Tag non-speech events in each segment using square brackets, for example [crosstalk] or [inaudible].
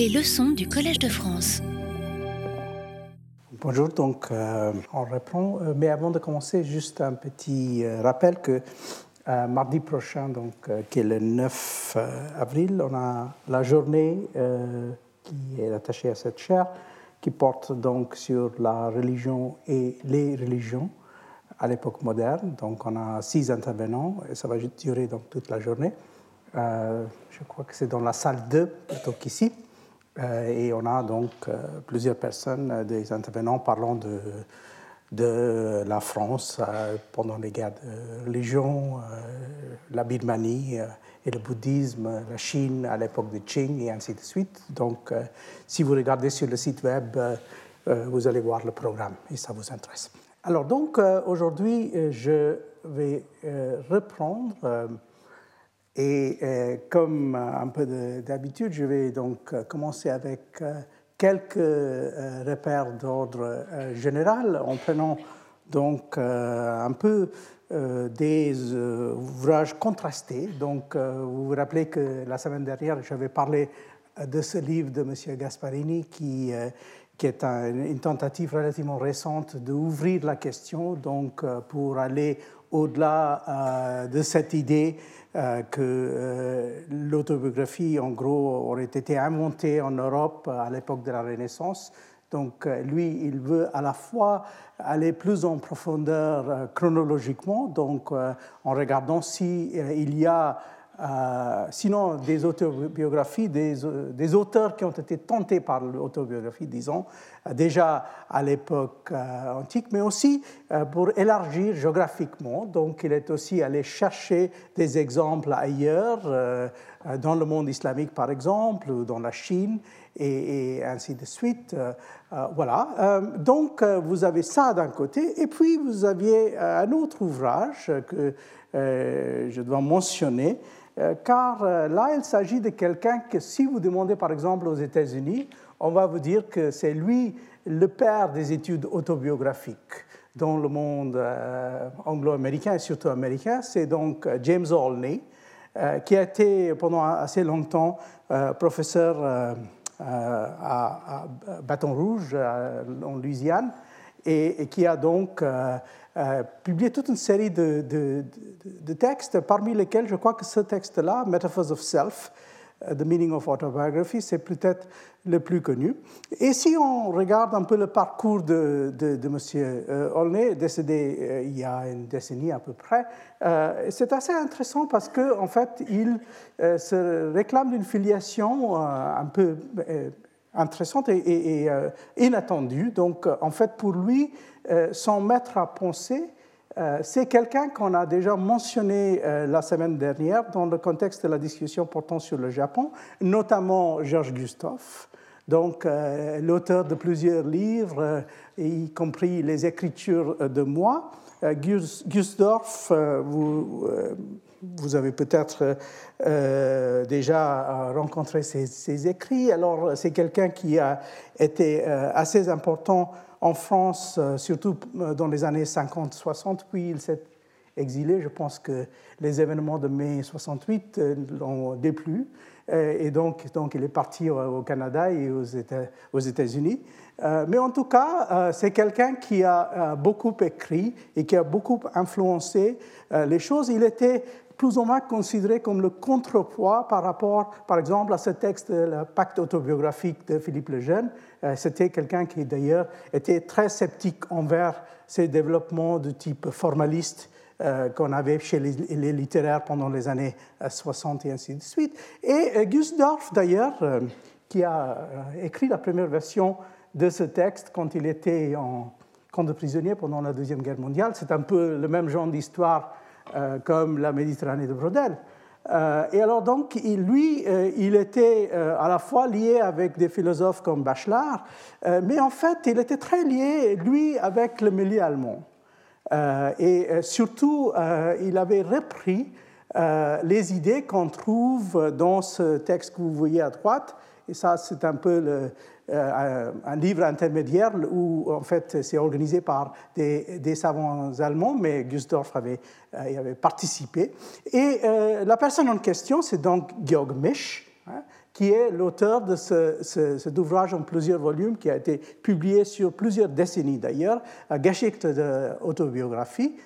Les leçons du Collège de France. Bonjour, donc euh, on reprend. Euh, mais avant de commencer, juste un petit euh, rappel que mardi prochain, donc, qui est le 9 euh, avril, on a la journée qui est attachée à cette chaire, qui porte donc sur la religion et les religions à l'époque moderne. Donc on a six intervenants et ça va durer donc toute la journée. Je crois que c'est dans la salle 2 plutôt qu'ici. Euh, et on a donc euh, plusieurs personnes, euh, des intervenants parlant de, la France pendant les guerres de religion, la Birmanie et le bouddhisme, la Chine à l'époque de Qing et ainsi de suite. Donc si vous regardez sur le site web, vous allez voir le programme et ça vous intéresse. Alors donc aujourd'hui, je vais reprendre et euh, comme euh, un peu de- d'habitude, je vais donc euh, commencer avec quelques repères d'ordre général en prenant donc un peu des ouvrages contrastés. Donc vous vous rappelez que la semaine dernière, j'avais parlé de ce livre de M. Gasparini qui, est un- une tentative relativement récente d'ouvrir la question donc, pour aller au-delà de cette idée que euh, l'autobiographie, en gros, aurait été inventée en Europe à l'époque de la Renaissance. Donc, euh, lui, il veut à la fois aller plus en profondeur euh, chronologiquement, donc euh, en regardant si euh, il y a euh, sinon des autobiographies, des, euh, auteurs qui ont été tentés par l'autobiographie, disons, euh, déjà à l'époque euh, antique, mais aussi euh, pour élargir géographiquement. Donc il est aussi allé chercher des exemples ailleurs, euh, euh, dans le monde islamique par exemple, ou dans la Chine, et, et ainsi de suite. Euh, euh, voilà. Euh, donc euh, vous avez ça d'un côté, et puis vous aviez euh, un autre ouvrage que euh, je dois mentionner, euh, car euh, là, il s'agit de quelqu'un que si vous demandez par exemple aux États-Unis, on va vous dire que c'est lui le père des études autobiographiques dans le monde euh, anglo-américain et surtout américain. C'est donc euh, James Olney, euh, qui a été pendant assez longtemps professeur à, Baton Rouge, en Louisiane, et, qui a donc publié toute une série de, de- textes, parmi lesquels je crois que ce texte-là, Metaphors of Self, The Meaning of Autobiography, c'est peut-être le plus connu. Et si on regarde un peu le parcours de, de, M. euh, Olney, décédé euh, il y a une décennie à peu près, euh, c'est assez intéressant parce qu'en en fait, il euh, se réclame d'une filiation euh, un peu euh, intéressante et, euh, inattendue. Donc, euh, en fait, pour lui, euh, son maître à penser, euh, c'est quelqu'un qu'on a déjà mentionné euh, la semaine dernière dans le contexte de la discussion portant sur le Japon, notamment Georges Gustave, donc euh, l'auteur de plusieurs livres, euh, y compris les écritures euh, de moi. Euh, Gus- Gustave, euh, vous, euh, avez peut-être euh, déjà euh, rencontré ses, écrits. Alors, c'est quelqu'un qui a été euh, assez important en France, euh, surtout euh, dans les années 50-60, puis il s'est exilé. Je pense que les événements de mai 68 euh, l'ont déplu. Et donc, donc, il est parti au, Canada et aux Éta- aux États-Unis. Mais en tout cas, c'est quelqu'un qui a beaucoup écrit et qui a beaucoup influencé les choses. Il était plus ou moins considéré comme le contrepoids par rapport, par exemple, à ce texte, le pacte autobiographique de Philippe Lejeune. Euh, C'était quelqu'un qui, d'ailleurs, était très sceptique envers ces développements de type formaliste euh, qu'on avait chez les, littéraires pendant les années euh, 60 et ainsi de suite. Et euh, Gusdorf, d'ailleurs, euh, qui a euh, écrit la première version de ce texte quand il était en camp de prisonniers pendant la Deuxième Guerre mondiale, c'est un peu le même genre d'histoire euh, comme la Méditerranée de Brodel. Euh, et alors donc, lui, euh, il était à la fois lié avec des philosophes comme Bachelard, mais en fait, il était très lié, lui, avec le milieu allemand. Et surtout, il avait repris les idées qu'on trouve dans ce texte que vous voyez à droite. Et ça, c'est un peu le, euh, un, livre intermédiaire où, en fait, c'est organisé par des, savants allemands, mais Gusdorf avait, euh, y avait participé. Et euh, la personne en question, c'est donc Georg Misch, hein, qui est l'auteur de cet ouvrage en plusieurs volumes qui a été publié sur plusieurs décennies d'ailleurs, Geschichte de autobiographie.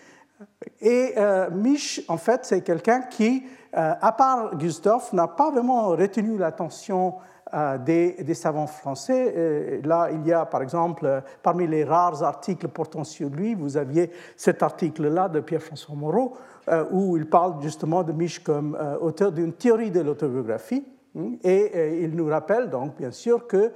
Et Mich, en fait, c'est quelqu'un qui, à part Gustave, n'a pas vraiment retenu l'attention euh, des, savants français. Euh, là, il y a par exemple, parmi les rares articles portant sur lui, vous aviez cet article-là de Pierre-François Moreau, euh, où il parle justement de Mich comme auteur d'une théorie de l'autobiographie. Hmm, et il nous rappelle donc, bien sûr, que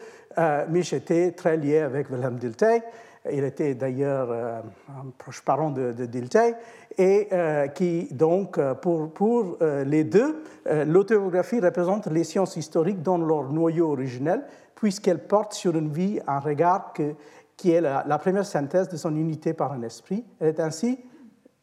Mich était très lié avec Wilhelm Dilthey il était d'ailleurs un proche parent de, de Dilthey, et euh, qui donc, euh, pour, pour les deux, l'autobiographie représente les sciences historiques dans leur noyau originel, puisqu'elle porte sur une vie un regard qui est la, la, première synthèse de son unité par un esprit. Elle est ainsi,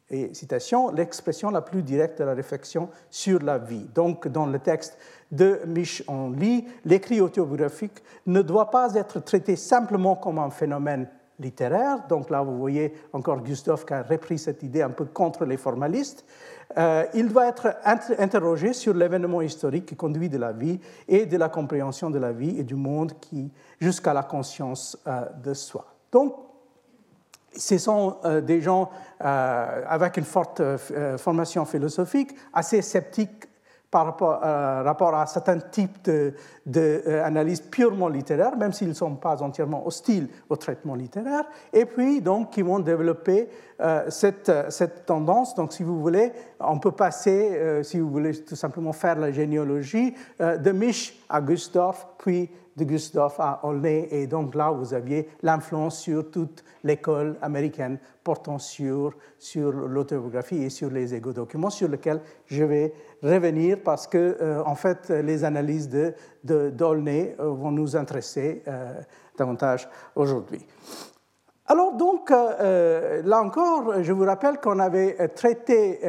et citation, l'expression la plus directe de la réflexion sur la vie. Donc, dans le texte de Mich on lit, l'écrit autobiographique ne doit pas être traité simplement comme un phénomène littéraire. Donc là, vous voyez encore Gustave qui a repris cette idée un peu contre les formalistes. Euh, il doit être interrogé sur l'événement historique qui conduit de la vie et de la compréhension de la vie et du monde jusqu'à la conscience euh, de soi. Donc, ce sont euh, des gens avec une forte formation philosophique, assez sceptiques par rapport, euh, rapport à certains types d'analyses de, euh, purement littéraires, même s'ils ne sont pas entièrement hostiles au traitement littéraire, et puis donc qui vont développer euh, cette, tendance. Donc si vous voulez, on peut passer, si vous voulez tout simplement faire la généalogie, de Mich à Gustave, puis de Gustave à Olney, et donc là vous aviez l'influence sur toute l'école américaine portant sur, sur l'autobiographie et sur les égo-documents, sur lesquels je vais revenir parce que, euh, en fait, les analyses de, de euh, vont nous intéresser euh, davantage aujourd'hui. Alors donc, là encore, je vous rappelle qu'on avait traité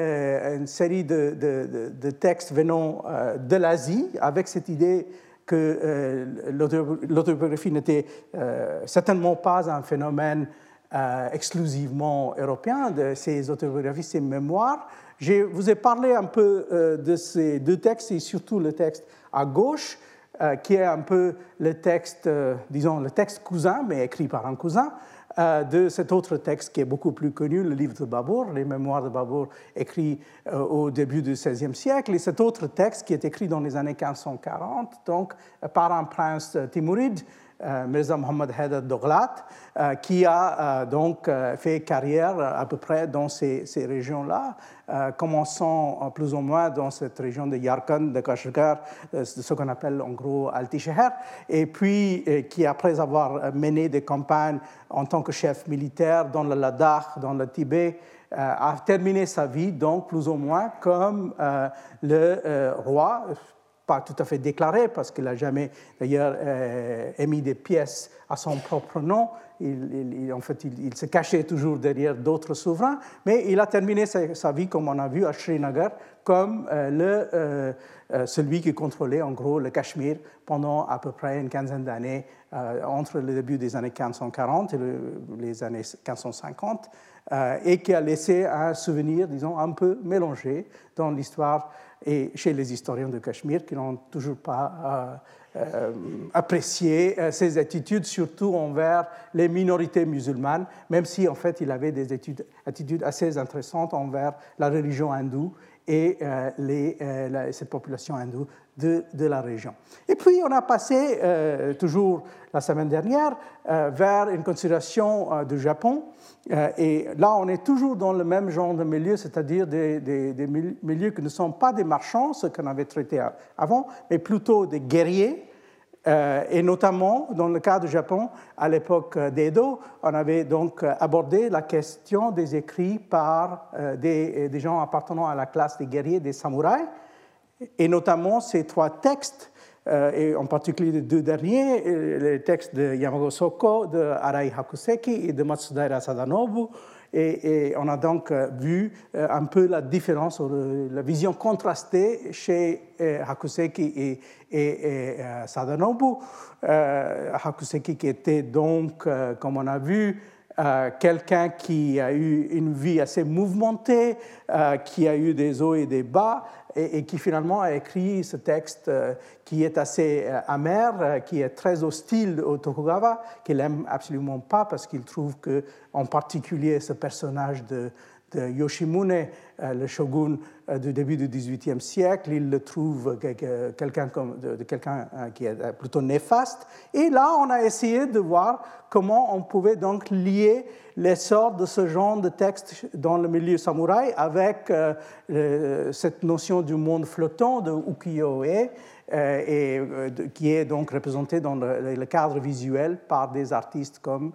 une série de, de, de textes venant de l'Asie avec cette idée que l'autobiographie n'était certainement pas un phénomène exclusivement européen, de ces autobiographies, ces mémoires, je vous ai parlé un peu euh, de ces deux textes et surtout le texte à gauche, euh, qui est un peu le texte, euh, disons, le texte cousin, mais écrit par un cousin, de cet autre texte qui est beaucoup plus connu, le livre de Babour, les mémoires de Babour écrits au début du XVIe siècle, et cet autre texte qui est écrit dans les années 1540, donc par un prince timouride, euh, Mirza Mohamed Haider Doglat, euh, qui a euh, donc fait carrière à peu près dans ces, ces régions-là, commençant plus ou moins dans cette région de Yarkand, de Kashgar, ce qu'on appelle en gros Altisheher, et puis qui, après avoir mené des campagnes en tant que chef militaire dans le Ladakh, dans le Tibet, a terminé sa vie, donc plus ou moins comme le roi, pas tout à fait déclaré, parce qu'il n'a jamais d'ailleurs euh, émis des pièces à son propre nom. Il, en fait, il, se cachait toujours derrière d'autres souverains, mais il a terminé sa, vie, comme on a vu, à Srinagar, comme euh, le, euh, celui qui contrôlait en gros le Cachemire pendant à peu près une quinzaine d'années, entre le début des années 1540 et les années 1550, et qui a laissé un souvenir, disons, un peu mélangé dans l'histoire et chez les historiens de Cachemire qui n'ont toujours pas euh, euh, apprécié euh, ses attitudes, surtout envers les minorités musulmanes, même si en fait il avait des attitudes assez intéressantes envers la religion hindoue et les, cette population hindoue de, la région. Et puis on a passé, toujours la semaine dernière, vers une considération du Japon euh, et là, on est toujours dans le même genre de milieu, c'est-à-dire des, milieux qui ne sont pas des marchands, ce qu'on avait traité avant, mais plutôt des guerriers. Euh, et notamment, dans le cas du Japon, à l'époque d'Edo, on avait donc abordé la question des écrits par euh, des, gens appartenant à la classe des guerriers, des samouraïs, et notamment ces trois textes euh, et en particulier les deux derniers, euh, les textes de Yamago Soko, de Arai Hakuseki et de Matsudaira Sadanobu. Et, on a donc euh, vu un peu la différence, la vision contrastée chez Hakuseki et, et, Sadanobu. Hakuseki qui était donc, comme on a vu, quelqu'un qui a eu une vie assez mouvementée, qui a eu des hauts et des bas, et, qui finalement a écrit ce texte qui est assez amer, qui est très hostile au Tokugawa, qu'il n'aime absolument pas parce qu'il trouve que, en particulier, ce personnage de, de Yoshimune, euh, le shogun euh, du début du XVIIIe siècle. Il le trouve quelqu'un de, quelqu'un euh, qui est plutôt néfaste. Et là, on a essayé de voir comment on pouvait donc lier l'essor de ce genre de texte dans le milieu samouraï avec cette notion du monde flottant de ukiyo-e, et, qui est donc représenté dans le, cadre visuel par des artistes comme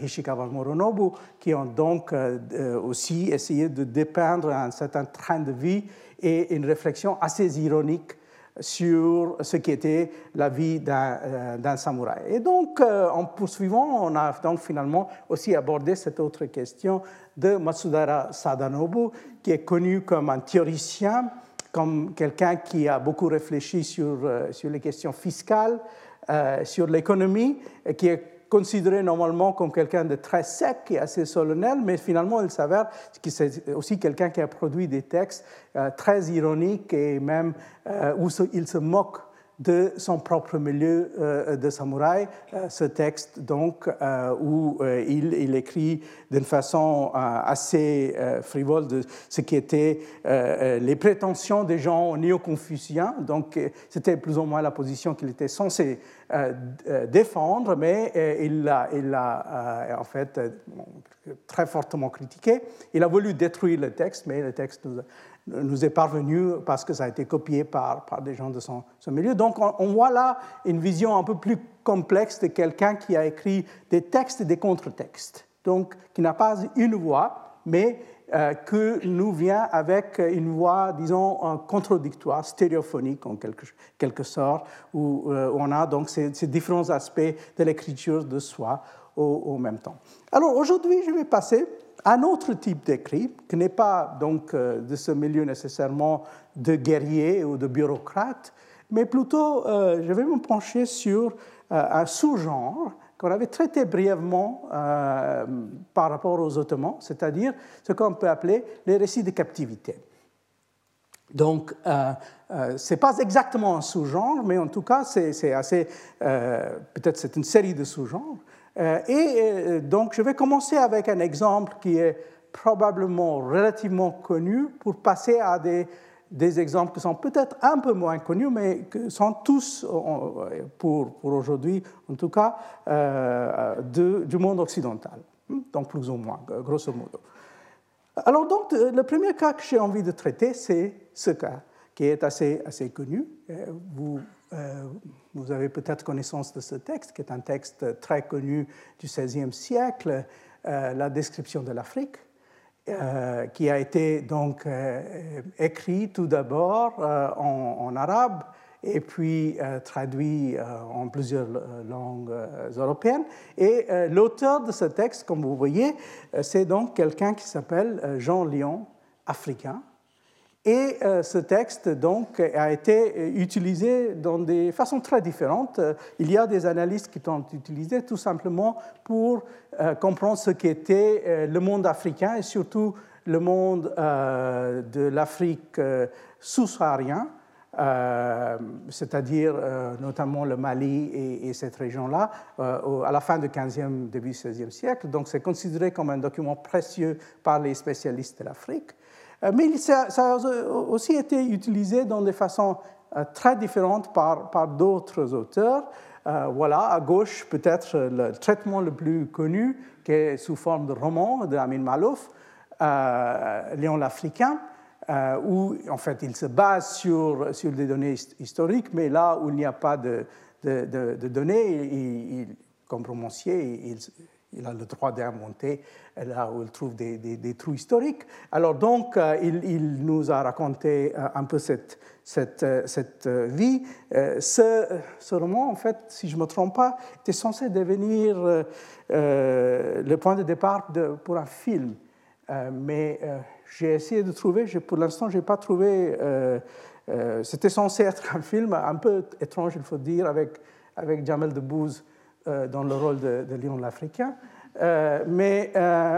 Hishikawa Moronobu, qui ont donc euh, euh, aussi essayé de dépeindre un certain train de vie et une réflexion assez ironique sur ce qui était la vie d'un euh, samouraï. Et donc, en poursuivant, on a donc finalement aussi abordé cette autre question de Matsudara Sadanobu, qui est connu comme un théoricien, comme quelqu'un qui a beaucoup réfléchi sur, sur les questions fiscales, sur l'économie, qui est considéré normalement comme quelqu'un de très sec et assez solennel, mais finalement, il s'avère que c'est aussi quelqu'un qui a produit des textes euh, très ironiques et même euh, où il se moque de son propre milieu euh, de samouraï, euh, ce texte donc euh, où il, écrit d'une façon assez frivole de ce qui était les prétentions des gens néo-confuciens. Donc c'était plus ou moins la position qu'il était censé défendre, mais il l'a il a, en fait très fortement critiqué. Il a voulu détruire le texte, mais le texte nous nous est parvenu parce que ça a été copié par, par des gens de son, milieu. Donc on, voit là une vision un peu plus complexe de quelqu'un qui a écrit des textes et des contre-textes, donc qui n'a pas une voix, mais euh, que nous vient avec une voix, disons, contradictoire, stéréophonique en quelque, quelque sorte, où, euh, on a donc ces, différents aspects de l'écriture de soi au, au même temps. Alors aujourd'hui, je vais passer un autre type d'écrit, qui n'est pas donc euh, de ce milieu nécessairement de guerrier ou de bureaucrate, mais plutôt, euh, je vais me pencher sur euh, un sous-genre qu'on avait traité brièvement par rapport aux Ottomans, c'est-à-dire ce qu'on peut appeler les récits de captivité. Donc, ce n'est pas exactement un sous-genre, mais en tout cas, c'est assez. Peut-être c'est une série de sous-genres. Euh, et euh, donc, je vais commencer avec un exemple qui est probablement relativement connu pour passer à des, des exemples qui sont peut-être un peu moins connus, mais qui sont tous, pour, pour aujourd'hui en tout cas, euh, du monde occidental. Donc, plus ou moins, grosso modo. Alors, donc, le premier cas que j'ai envie de traiter, c'est ce cas, qui est assez, assez connu. Vous euh, vous avez peut-être connaissance de ce texte, qui est un texte très connu du XVIe siècle, euh, la description de l'Afrique, euh, qui a été donc écrit tout d'abord en, arabe et puis traduit en plusieurs langues européennes. Et l'auteur de ce texte, comme vous voyez, c'est donc quelqu'un qui s'appelle Jean Lyon, africain, et euh, ce texte a été utilisé dans des façons très différentes. Il y a des analystes qui l'ont utilisé tout simplement pour euh, comprendre ce qu'était euh, le monde africain et surtout le monde de l'Afrique sous-saharien, c'est-à-dire notamment le Mali et, cette région-là, à la fin du 15e, début du 16e siècle. Donc c'est considéré comme un document précieux par les spécialistes de l'Afrique. Euh, mais ça, a aussi été utilisé dans des façons euh, très différentes par, d'autres auteurs. Euh, voilà, à gauche, peut-être le traitement le plus connu, qui est sous forme de roman de Amin Malouf, Léon l'Africain, où en fait il se base sur, des données historiques, mais là où il n'y a pas de, données, il, comme romancier, il, il a le droit d'inventer là où il trouve des, trous historiques. Alors donc, euh, il, nous a raconté euh, un peu cette, euh, vie. Ce, roman, en fait, si je ne me trompe pas, était censé devenir le point de départ pour un film. mais j'ai essayé de trouver, pour l'instant, je n'ai pas trouvé... C'était censé être un film un peu étrange, il faut dire, avec, avec Jamel Debbouze dans le rôle de, de Lion l'Africain. mais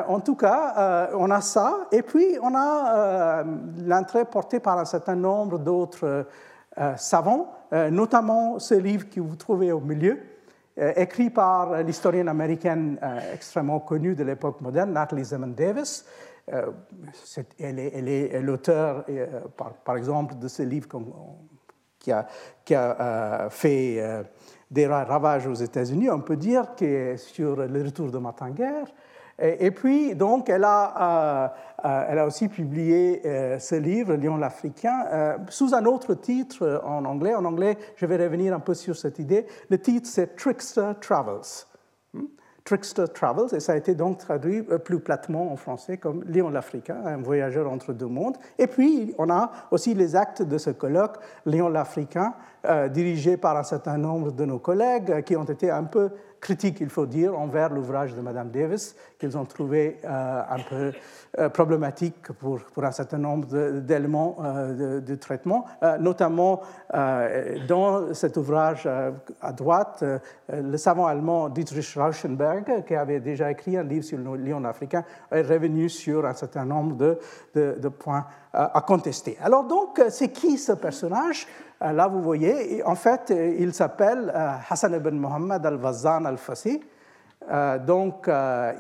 en tout cas, on a ça. Et puis, on a l'entrée portée par un certain nombre d'autres savants, notamment ce livre que vous trouvez au milieu, écrit par l'historienne américaine extrêmement connue de l'époque moderne, Natalie Zeman Davis. elle est l'auteur, par, exemple, de ce livre qui a fait des ravages aux États-Unis, on peut dire, que sur le retour de Matanguer. Et, puis, donc, elle a, euh, euh, elle a aussi publié euh, ce livre, Lion l'Africain, sous un autre titre en anglais. En anglais, je vais revenir un peu sur cette idée. Le titre, c'est Trickster Travels. Trickster Travels, et ça a été donc traduit euh, plus platement en français comme Léon l'Africain, un voyageur entre deux mondes. Et puis, on a aussi les actes de ce colloque, Léon l'Africain, euh, dirigé par un certain nombre de nos collègues euh, qui ont été un peu critique, il faut dire, envers l'ouvrage de Mme Davis, qu'ils ont trouvé euh, un peu euh, problématique pour, pour, un certain nombre d'éléments euh, de, traitement, notamment dans cet ouvrage à droite, le savant allemand Dietrich Rauschenberg, qui avait déjà écrit un livre sur le lion africain, est revenu sur un certain nombre de points à contester. Alors donc, c'est qui ce personnage? Euh, là, vous voyez, en fait, euh, il s'appelle euh, Hassan ibn Muhammad al-Wazan al-Fassi. donc,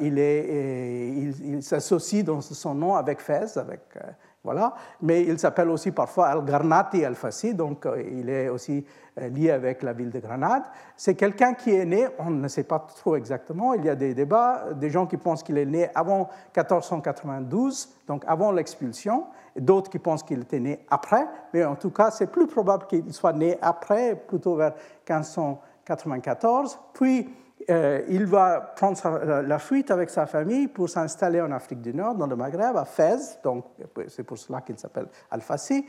il, il, s'associe dans son nom avec Fès, avec, voilà. mais il s'appelle aussi parfois al-Garnati al-Fassi, donc il est aussi lié avec la ville de Grenade. C'est quelqu'un qui est né, on ne sait pas trop exactement, il y a des débats, des gens qui pensent qu'il est né avant 1492, donc avant l'expulsion, d'autres qui pensent qu'il était né après, mais en tout cas, c'est plus probable qu'il soit né après, plutôt vers 1594. Puis, euh, il va prendre la fuite avec sa famille pour s'installer en Afrique du Nord, dans le Maghreb, à Fès, donc c'est pour cela qu'il s'appelle Al-Fassi.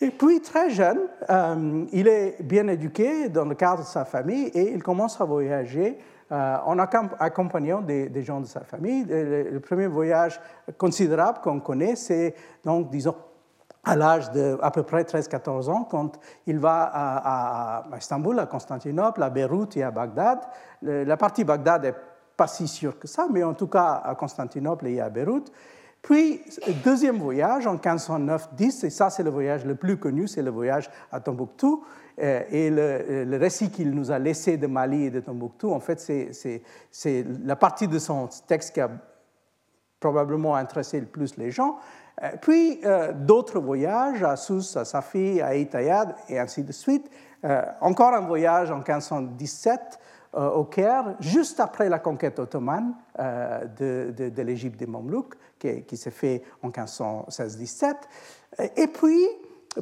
Et puis, très jeune, euh, il est bien éduqué dans le cadre de sa famille et il commence à voyager en accompagnant des, gens de sa famille. Le, premier voyage considérable qu'on connaît, c'est donc, disons, à l'âge de à peu près 13-14 ans, quand il va à, Istanbul, à Constantinople, à Beyrouth et à Bagdad. la partie Bagdad n'est pas si sûre que ça, mais en tout cas à Constantinople et à Beyrouth. Puis, deuxième voyage en 1509-10, et ça c'est le voyage le plus connu, c'est le voyage à Tombouctou. Euh, et le, récit qu'il nous a laissé de Mali et de Tombouctou, en fait, c'est la partie de son texte qui a probablement intéressé le plus les gens. Euh, puis euh, d'autres voyages à Sousse, à Safi, à Itayad, et ainsi de suite. encore un voyage en 1517 au Caire, juste après la conquête ottomane de, l'Égypte des Mamelouks, qui, qui s'est fait en 1516-17. Et puis,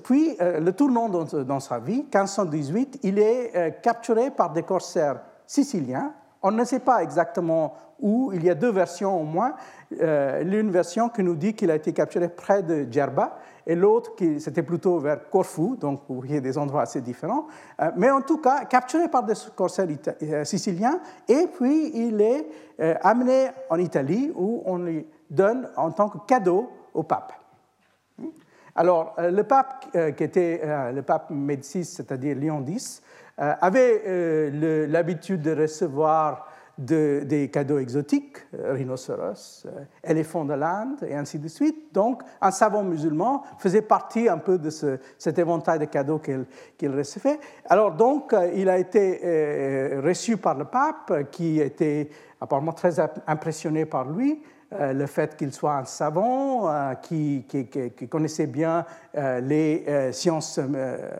puis, euh, le tournant dans, sa vie, 1518, il est euh, capturé par des corsaires siciliens. On ne sait pas exactement où. Il y a deux versions au moins. Euh, l'une version qui nous dit qu'il a été capturé près de Djerba et l'autre c'était plutôt vers Corfou, donc vous voyez des endroits assez différents. mais en tout cas, capturé par des corsaires siciliens et puis il est amené en Italie où on lui donne en tant que cadeau au pape. Alors, euh, le pape, euh, qui était euh, le pape Médicis, c'est-à-dire Léon X, avait l'habitude de recevoir des cadeaux exotiques, rhinocéros, éléphants de l'Inde, et ainsi de suite. Donc, un savant musulman faisait partie un peu de cet éventail de cadeaux qu'il recevait. Alors, donc, il a été reçu par le pape, qui était apparemment très impressionné par lui, le fait qu'il soit un savant, euh, qui, connaissait bien euh, les sciences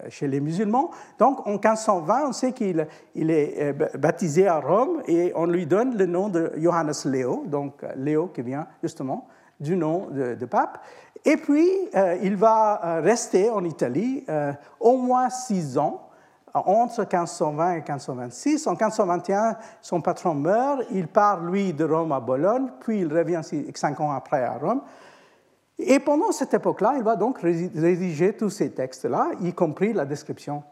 chez les musulmans. Donc en 1520, on sait qu'il il est baptisé à Rome et on lui donne le nom de Johannes Léo, donc Léo qui vient justement du nom de pape. Et puis, il va rester en Italie au moins six ans entre 1520 et 1526. En 1521, son patron meurt, il part, lui, de Rome à Bologne, puis il revient cinq ans après à Rome. Et pendant cette époque-là, il va donc rédiger tous ces textes-là, y compris la description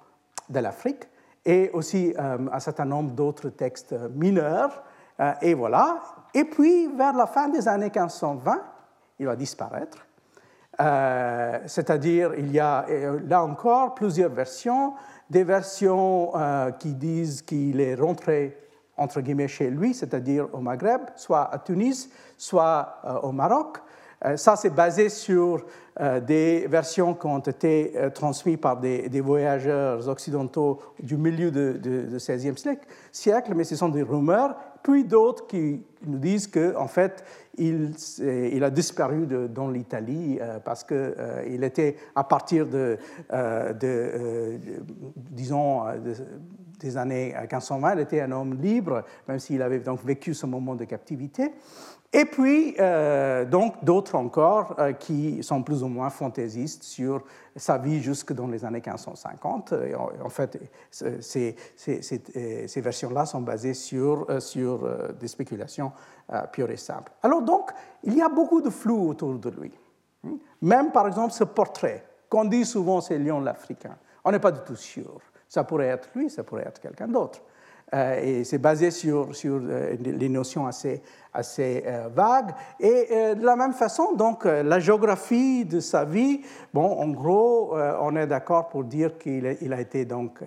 de l'Afrique et aussi euh, un certain nombre d'autres textes mineurs. Euh, et voilà. Et puis, vers la fin des années 1520, il va disparaître. Euh, c'est-à-dire, il y a là encore plusieurs versions des versions euh, qui disent qu'il est rentré entre guillemets chez lui, c'est-à-dire au Maghreb, soit à Tunis, soit au Maroc. Ça, c'est basé sur des versions qui ont été transmises par des, voyageurs occidentaux du milieu du de, 16e siècle, mais ce sont des rumeurs puis d'autres qui nous disent qu'en en fait, il, il, a disparu dans l'Italie euh, parce qu'il euh, il était, à partir de, euh, disons, des années 1520, il était un homme libre, même s'il avait donc vécu ce moment de captivité. Et puis, euh, donc, d'autres encore euh, qui sont plus ou moins fantaisistes sur sa vie jusque dans les années 1550. Et en, fait, ces, versions-là sont basées sur, euh, sur des spéculations pures et simples. Alors, donc, il y a beaucoup de flou autour de lui. Hmm? Même, par exemple, ce portrait, qu'on dit souvent c'est Lion l'Africain. On n'est pas du tout sûr. Ça pourrait être lui, ça pourrait être quelqu'un d'autre. Et c'est basé sur, sur des notions assez assez euh, vague. Et euh, de la même façon, donc, euh, la géographie de sa vie, bon, en gros, on est d'accord pour dire qu'il il a été donc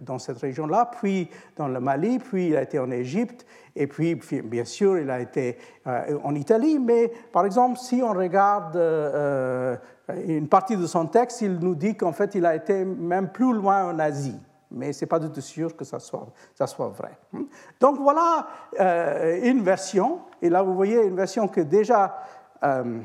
dans cette région-là, puis dans le Mali, puis il a été en Égypte, et puis, bien sûr, il a été en Italie. Mais par exemple, si on regarde une partie de son texte, il nous dit qu'en fait, il a été même plus loin en Asie mais ce n'est pas du tout sûr que ça soit, vrai. Donc voilà euh, une version, et là vous voyez une version qui est déjà euh,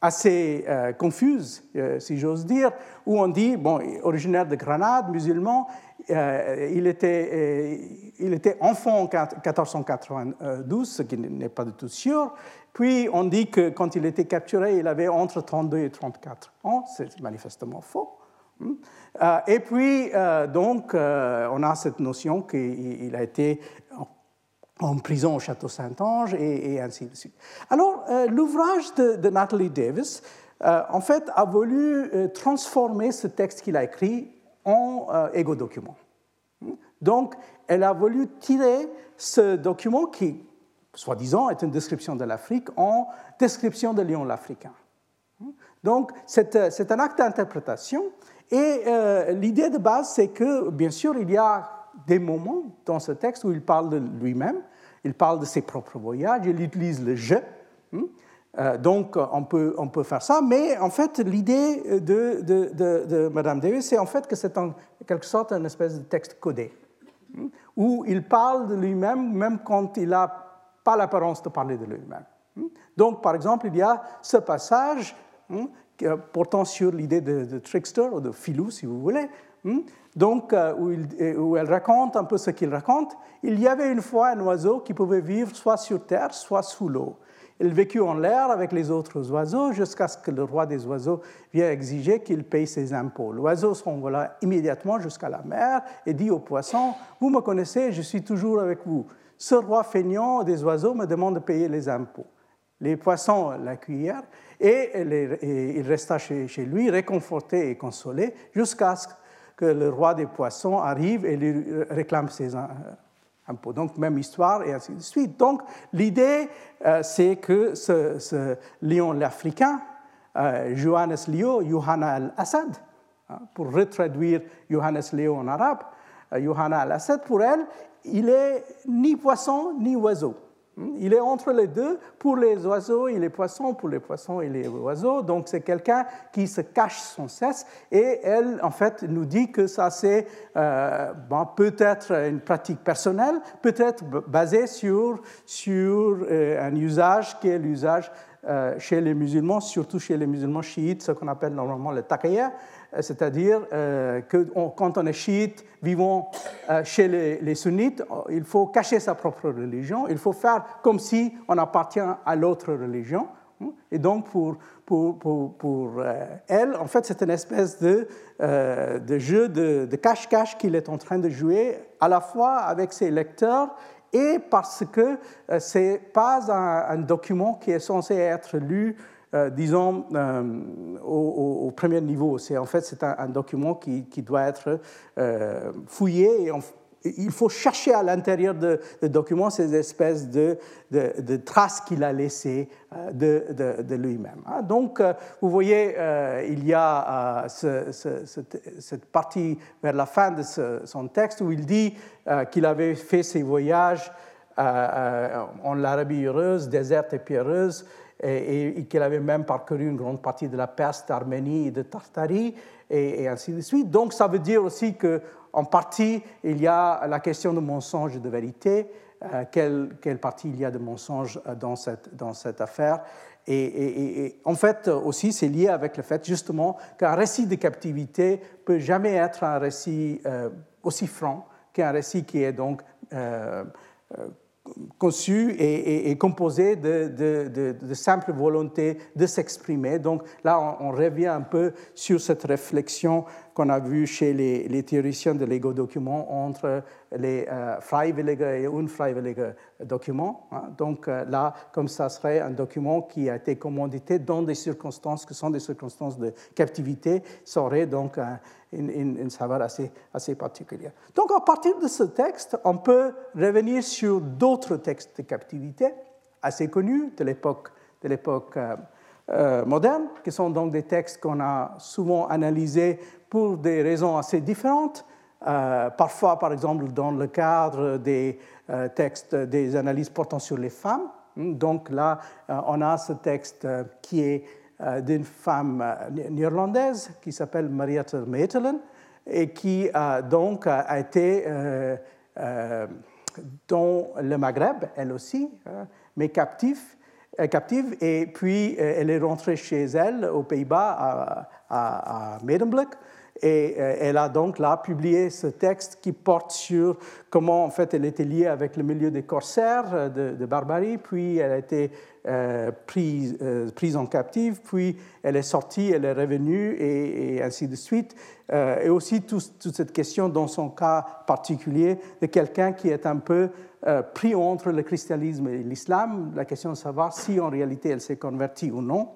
assez euh, confuse, si j'ose dire, où on dit, bon, originaire de Grenade, musulman, il, était, il était enfant en 1492, ce qui n'est pas du tout sûr, puis on dit que quand il était capturé, il avait entre 32 et 34 ans, c'est manifestement faux. Euh, et puis, euh, donc, euh, on a cette notion qu'il a été en prison au château Saint-Ange et, ainsi de suite. Alors, l'ouvrage de, Natalie Davis, en fait, a voulu transformer ce texte qu'il a écrit en égo-document. Donc, elle a voulu tirer ce document qui, soi-disant, est une description de l'Afrique en description de Lyon l'Africain. Donc, c'est un acte d'interprétation et euh, l'idée de base, c'est que, bien sûr, il y a des moments dans ce texte où il parle de lui-même, il parle de ses propres voyages, il utilise le je. Hein. Euh, donc, on peut, on peut faire ça, mais en fait, l'idée de, de, de, Mme Davis, c'est en fait que c'est en quelque sorte une espèce de texte codé, hein, où il parle de lui-même, même quand il n'a pas l'apparence de parler de lui-même. Hein. Donc, par exemple, il y a ce passage portant sur l'idée de, trickster ou de filou, si vous voulez. Hmm? Donc, euh, où, euh, où, elle raconte un peu ce qu'il raconte. Il y avait une fois un oiseau qui pouvait vivre soit sur terre, soit sous l'eau. Il vécut en l'air avec les autres oiseaux jusqu'à ce que le roi des oiseaux vienne exiger qu'il paye ses impôts. L'oiseau s'envola immédiatement jusqu'à la mer et dit au poisson Vous me connaissez, je suis toujours avec vous. Ce roi feignant des oiseaux me demande de payer les impôts. Les poissons l'accueillèrent et, il resta chez, lui, réconforté et consolé, jusqu'à ce que le roi des poissons arrive et lui réclame ses impôts. Donc, même histoire, et ainsi de suite. Donc, l'idée, euh, c'est que ce, lion l'Africain, euh, Johannes Leo, Johanna al-Assad, hein, pour retraduire Johannes Leo en arabe, euh, Johanna al-Assad, pour elle, il est ni poisson ni oiseau. Il est entre les deux pour les oiseaux et les poissons, pour les poissons et les oiseaux. Donc c'est quelqu'un qui se cache sans cesse. Et elle, en fait, nous dit que ça c'est euh, peut-être une pratique personnelle, peut-être basée sur, sur euh, un usage qui est l'usage euh, chez les musulmans, surtout chez les musulmans chiites, ce qu'on appelle normalement le taqiyya, c'est-à-dire euh, que quand on est chiite, vivant chez les, sunnites, il faut cacher sa propre religion, il faut faire comme si on appartient à l'autre religion. Et donc, pour, pour, pour, pour elle, en fait, c'est une espèce de, de jeu de cache-cache qu'il est en train de jouer, à la fois avec ses lecteurs et parce que euh, ce n'est pas un, document qui est censé être lu, euh, disons, euh, au, premier niveau. C'est, en fait, c'est un, document qui, qui, doit être fouillé et il faut chercher à l'intérieur de, de document ces espèces de, de, traces qu'il a laissées de, de lui-même. Hein. Donc, vous voyez, il y a cette, partie vers la fin de son texte où il dit qu'il avait fait ses voyages en l'Arabie heureuse, déserte et pierreuse, et, qu'il avait même parcouru une grande partie de la Perse, d'Arménie et de Tartarie, et, ainsi de suite. Donc ça veut dire aussi qu'en partie, il y a la question de mensonge et de vérité, euh, quelle, quelle, partie il y a de mensonge dans cette, dans cette affaire. Et, en fait, aussi, c'est lié avec le fait justement qu'un récit de captivité peut jamais être un récit euh, aussi franc qu'un récit qui est donc euh, conçu et, composé de, de, de, simple volonté de s'exprimer. Donc là, on, revient un peu sur cette réflexion qu'on a vue chez les, théoriciens de l'ego document entre les euh, et unfreiwillige documents. Hein. Donc euh, là, comme ça serait un document qui a été commandité dans des circonstances qui sont des circonstances de captivité, ça aurait donc une, une, saveur assez, assez particulière. Donc à partir de ce texte, on peut revenir sur d'autres textes de captivité assez connus de l'époque de l'époque euh, euh, moderne, qui sont donc des textes qu'on a souvent analysés pour des raisons assez différentes. Euh, parfois, par exemple, dans le cadre des textes, des analyses portant sur les femmes. Donc là, on a ce texte qui est euh, d'une femme euh, néerlandaise qui s'appelle Mariette Metelen et qui donc a été euh, dans le Maghreb, elle aussi, hein, mais captive, captive. Et puis, elle est rentrée chez elle, aux Pays-Bas, à, à. Et elle a donc là publié ce texte qui porte sur comment en fait elle était liée avec le milieu des corsaires de, de Barbarie, puis elle a été euh, prise, euh, prise, en captive, puis elle est sortie, elle est revenue, et, ainsi de suite. Euh, et aussi toute cette question, dans son cas particulier, de quelqu'un qui est un peu pris entre le christianisme et l'islam, la question de savoir si en réalité elle s'est convertie ou non.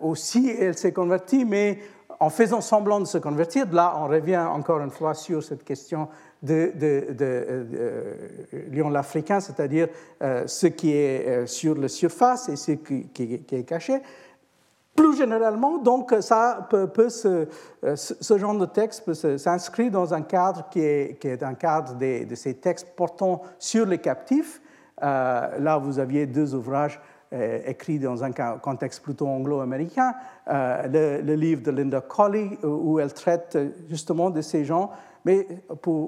aussi, elle s'est convertie, mais en faisant semblant de se convertir, là, on revient encore une fois sur cette question de, de, de, lion l'africain, c'est-à-dire euh, ce qui est euh, sur la surface et ce qui, est caché. Plus généralement, donc, ça peut, euh, ce, genre de texte peut s'inscrire dans un cadre qui est un cadre de, ces textes portant sur les captifs. là, vous aviez deux ouvrages écrits dans un contexte plutôt anglo-américain, le, le, livre de Linda Colley, où elle traite justement de ces gens mais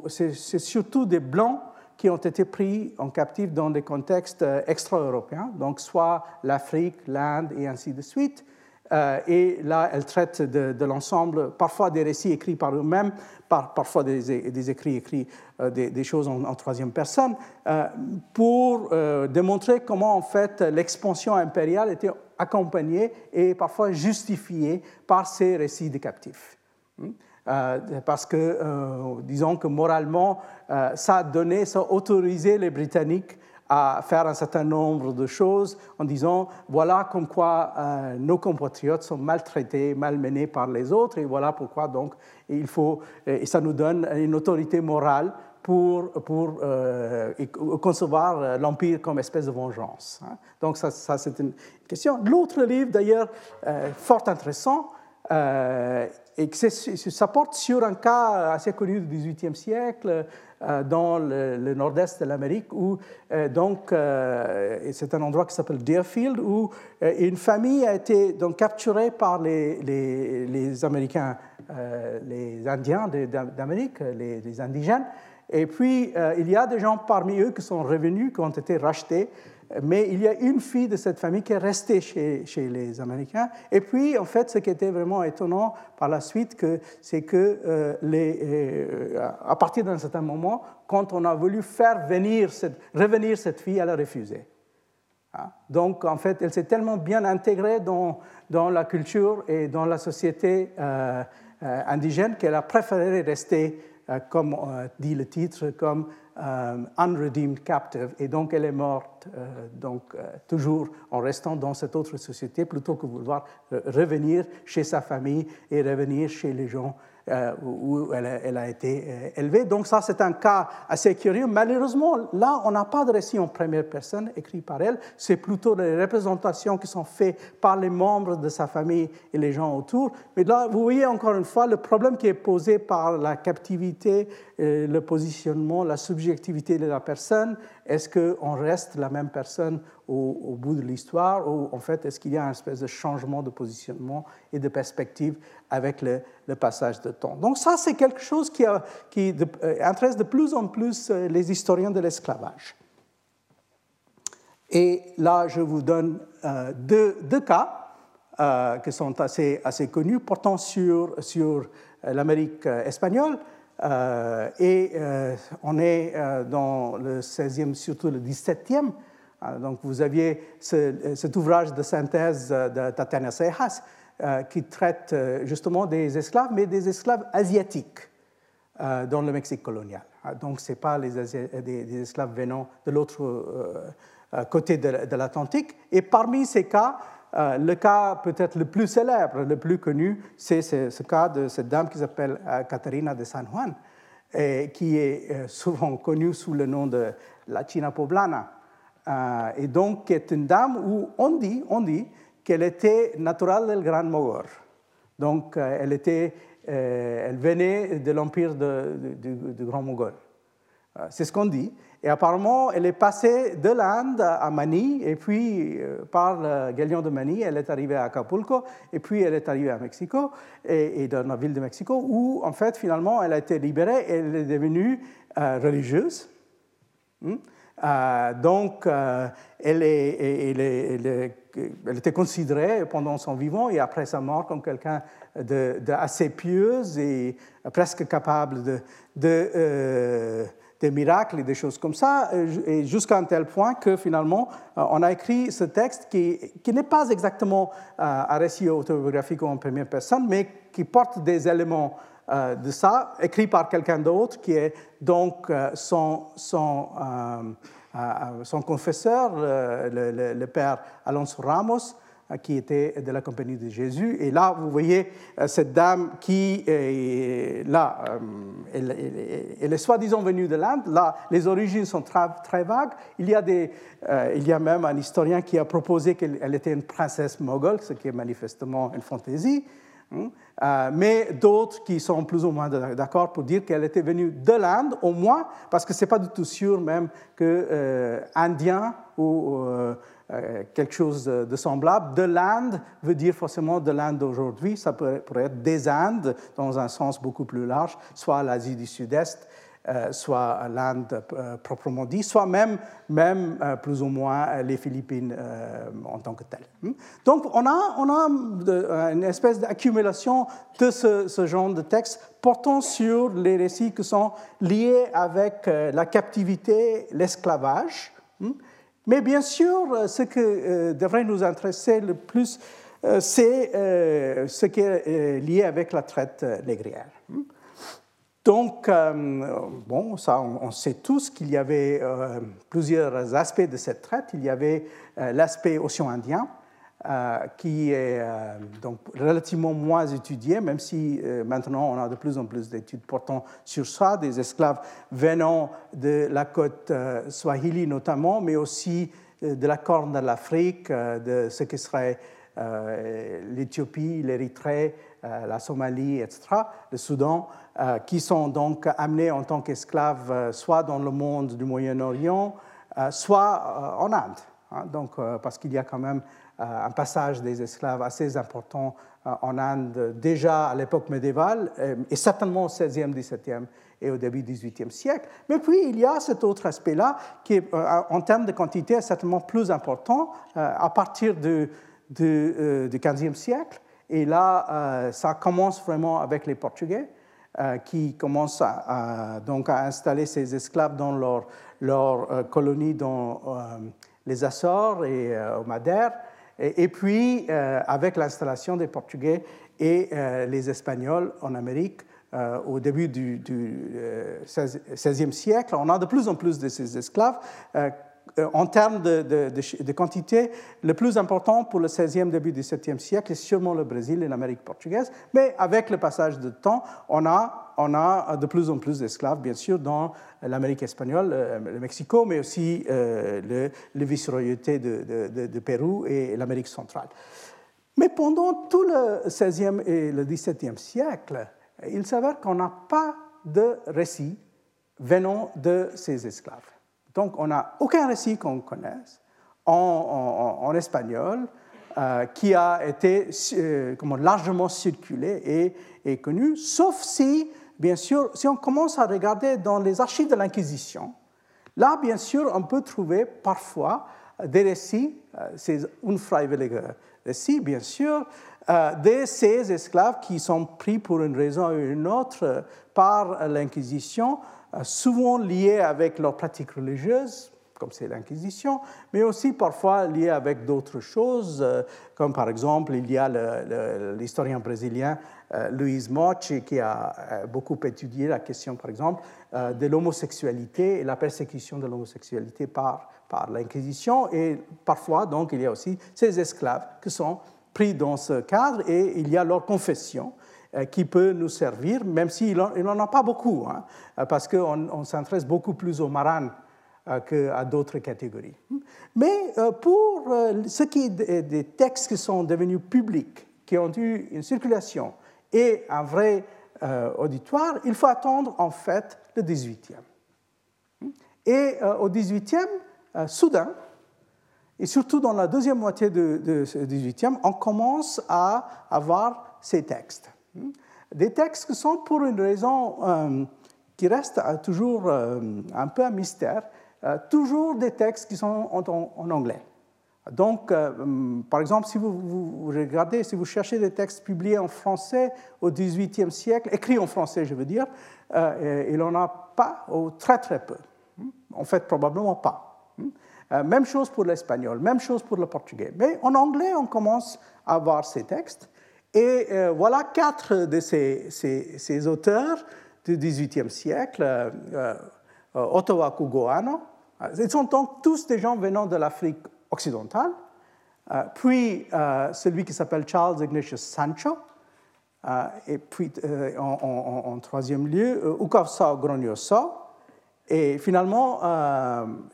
c'est surtout des Blancs qui ont été pris en captif dans des contextes euh, extra-européens, donc soit l'Afrique, l'Inde et ainsi de suite. Euh, et là, elle traite de, l'ensemble, parfois des récits écrits par eux-mêmes, parfois des, écrits écrits, euh, des, choses en, troisième personne, pour démontrer comment en fait l'expansion impériale était accompagnée et parfois justifiée par ces récits de captifs. Hmm? Euh, parce que, euh, disons que moralement, euh, ça donné, ça a autorisé les Britanniques à faire un certain nombre de choses en disant voilà comme quoi nos compatriotes sont maltraités, malmenés par les autres, et voilà pourquoi donc il faut, et ça nous donne une autorité morale pour, pour concevoir l'Empire comme espèce de vengeance. Hein. Donc ça, c'est une question. L'autre livre, d'ailleurs, fort intéressant, euh, et que ça porte sur un cas assez connu du XVIIIe siècle euh, dans le, nord-est de l'Amérique, où euh, donc c'est un endroit qui s'appelle Deerfield, où une famille a été donc capturée par les, les, les Américains, les Indiens d'Amérique, les, les, indigènes. Et puis il y a des gens parmi eux qui sont revenus, qui ont été rachetés mais il y a une fille de cette famille qui est restée chez, les Américains. Et puis, en fait, ce qui était vraiment étonnant par la suite, c'est que euh, euh, à partir d'un certain moment, quand on a voulu faire revenir cette fille, elle a refusé. Hein? Donc, en fait, elle s'est tellement bien intégrée dans, dans, la culture et dans la société euh, indigène qu'elle a préféré rester, comme dit le titre, comme euh, unredeemed captive, et donc elle est morte, euh, donc euh, toujours en restant dans cette autre société, plutôt que vouloir revenir chez sa famille et revenir chez les gens euh, où elle a, été euh, élevée. Donc ça, c'est un cas assez curieux. Malheureusement, là, on n'a pas de récit en première personne écrit par elle. C'est plutôt des représentations qui sont faites par les membres de sa famille et les gens autour. Mais là, vous voyez encore une fois le problème qui est posé par la captivité le positionnement, la subjectivité de la personne. Est-ce qu'on reste la même personne au, bout de l'histoire ou en fait est-ce qu'il y a un espèce de changement de positionnement et de perspective avec le, passage de temps? Donc ça, c'est quelque chose qui, qui intéresse de plus en plus les historiens de l'esclavage. Et là, je vous donne deux, deux cas euh, qui sont assez, connus, portant sur, euh, l'Amérique euh, et on est dans le 16e, surtout le 17e. donc vous aviez cet ouvrage de synthèse de Tatiana Sejas qui traite justement des esclaves, mais des esclaves asiatiques dans le Mexique colonial. donc ce n'est pas les des, esclaves venant de l'autre côté de l'Atlantique. Et parmi ces cas, euh, le cas peut-être le plus célèbre, le plus connu, c'est ce, cas de cette dame qui s'appelle euh, Catarina de San Juan, qui est euh, souvent connue sous le nom de la China poblana. et donc, qui est une dame où on dit, on dit qu'elle était naturelle du Grand Mogor. Donc, elle, était, elle venait de l'empire du Grand Mogol. C'est ce qu'on dit. Et apparemment, elle est passée de l'Inde à Manille, et puis euh, par le galion de Manille, elle est arrivée à Acapulco, et puis elle est arrivée à Mexico, et, dans la ville de Mexico, où en fait, finalement, elle a été libérée elle est devenue euh, religieuse. Euh, donc, elle, était considérée pendant son vivant et après sa mort comme quelqu'un d'assez de, pieuse et presque capable de, de des miracles et des choses comme ça, euh, jusqu'à un tel point que finalement, euh, on a écrit ce texte qui, n'est pas exactement euh, un récit autobiographique en première personne, mais qui porte des éléments de ça, écrit par quelqu'un d'autre, qui est donc son, son, son confesseur, le, père Alonso Ramos, qui était de la compagnie de Jésus. Et là, vous voyez euh, cette dame qui, est là, euh, elle, est soi-disant venue de l'Inde. Là, les origines sont très, très vagues. Il y, a des, il y a même un historien qui a proposé qu'elle était une princesse moghole, ce qui est manifestement une fantaisie. Hein. mais d'autres qui sont plus ou moins d'accord pour dire qu'elle était venue de l'Inde, au moins, parce que ce n'est pas du tout sûr même que indien ou euh, quelque chose de semblable. De l'Inde veut dire forcément de l'Inde d'aujourd'hui, ça pourrait, être des Indes dans un sens beaucoup plus large, soit l'Asie du Sud-Est, euh, soit l'Inde euh, proprement dit, soit même, même plus ou moins les Philippines en tant que telles. Hmm? Donc on a, on a une espèce d'accumulation de ce, ce, genre de textes portant sur les récits qui sont liés avec la captivité, l'esclavage. Hmm? Mais bien sûr, euh, ce qui euh, devrait nous intéresser le plus, euh, c'est ce qui est lié avec la traite négrière. Donc, bon, ça, on sait tous qu'il y avait plusieurs aspects de cette traite. Il y avait l'aspect océan Indien, qui est euh, donc relativement moins étudié, même si euh, maintenant on a de plus en plus d'études portant sur ça, des esclaves venant de la côte Swahili notamment, mais aussi de la Corne de l'Afrique, de ce qui serait l'Éthiopie, l'Érythrée, la Somalie, etc., le Soudan, qui sont donc amenés en tant qu'esclaves soit dans le monde du Moyen-Orient, soit en Inde. Hein. donc, parce qu'il y a quand même euh, un passage des esclaves assez important euh, en Inde déjà à l'époque médiévale euh, et certainement au 16e, 17e et au début du 18e siècle. Mais puis il y a cet autre aspect-là qui est en termes de quantité est certainement plus important à partir du, du, 15e siècle. Et là, ça commence vraiment avec les Portugais. qui commencent à, donc à installer ces esclaves dans leur, leur colonie dans les Açores et au Madère. Et, puis, euh, avec l'installation des Portugais et euh, les Espagnols en Amérique, euh, au début du, XVIe siècle, on a de plus en plus de ces esclaves en termes de, quantité, le plus important pour le 16e, début du 17e siècle est sûrement le Brésil et l'Amérique portugaise. Mais avec le passage du temps, on a, on a de plus en plus d'esclaves, bien sûr, dans l'Amérique espagnole, euh, le Mexico, mais aussi euh, le, les vice-royautés de, Pérou et l'Amérique centrale. Mais pendant tout le 16e et le 17e siècle, il s'avère qu'on n'a pas de récit venant de ces esclaves. Donc on n'a aucun récit qu'on connaisse en, espagnol euh, qui a été euh, largement circulé et, connu, sauf si, bien sûr, si on commence à regarder dans les archives de l'Inquisition, là, bien sûr, on peut trouver parfois des récits, euh, ces unfreiwillige récits, bien sûr, de ces esclaves qui sont pris pour une raison ou une autre par l'Inquisition, souvent liés avec leurs pratiques religieuses, comme c'est l'Inquisition, mais aussi parfois lié avec d'autres choses, euh, comme par exemple, il y a l'historien brésilien euh, Luis Moch qui a euh, beaucoup étudié la question, par exemple, de l'homosexualité et la persécution de l'homosexualité par, par l'Inquisition. Et parfois, donc, il y a aussi ces esclaves qui sont pris dans ce cadre et il y a leur confession qui peut nous servir, même s'il n'en a pas beaucoup, hein, parce qu'on on, s'intéresse beaucoup plus aux marins euh, qu'à d'autres catégories. Mais euh, pour euh, ce qui est des textes qui sont devenus publics, qui ont eu une circulation et un vrai auditoire, il faut attendre en fait le 18e. Et au 18e, soudain, et surtout dans la deuxième moitié du ce 18e, on commence à avoir ces textes. Des textes qui sont pour une raison qui reste toujours un peu un mystère, euh, toujours des textes qui sont en, anglais. Donc, euh, hum, par exemple, si vous, regardez, si vous cherchez des textes publiés en français au XVIIIe siècle, [laughs] écrits en français, je veux dire, euh, il n'en a pas, ou très très peu. Hum, en fait, probablement pas. Même chose pour l'espagnol, même chose pour le portugais. Mais en anglais, on commence à avoir ces textes. Et voilà quatre de ces, auteurs du XVIIIe siècle. Ottawa Kugoano, ils sont donc tous des gens venant de l'Afrique occidentale. Euh, puis euh, celui qui s'appelle Charles Ignatius Sancho. Euh, et puis en, troisième lieu, Ukavsa Gronioso. Et finalement,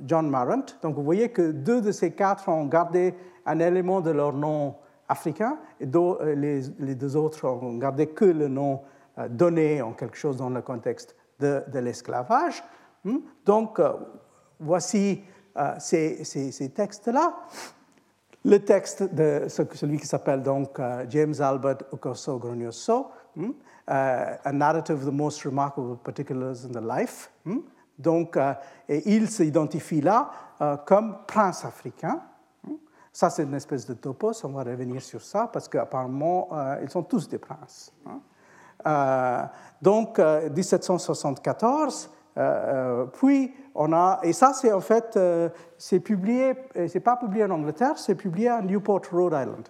John Marrant. Donc vous voyez que deux de ces quatre ont gardé un élément de leur nom africain et les, les deux autres ont gardé que le nom donné en quelque chose dans le contexte de, l'esclavage. Hmm? Donc, voici euh, ces, textes-là. Le texte de celui qui s'appelle donc euh, James Albert Ukoso Gronioso, hmm, euh, A Narrative of the Most Remarkable Particulars in the Life. Hmm? donc, il s'identifie là comme prince africain. Ça, c'est une espèce de topos, on va revenir sur ça, parce qu'apparemment, ils sont tous des princes. Hein. donc, 1774, puis on a, et ça, c'est en fait, euh, c'est publié, c'est pas publié en Angleterre, c'est publié à Newport, Rhode Island,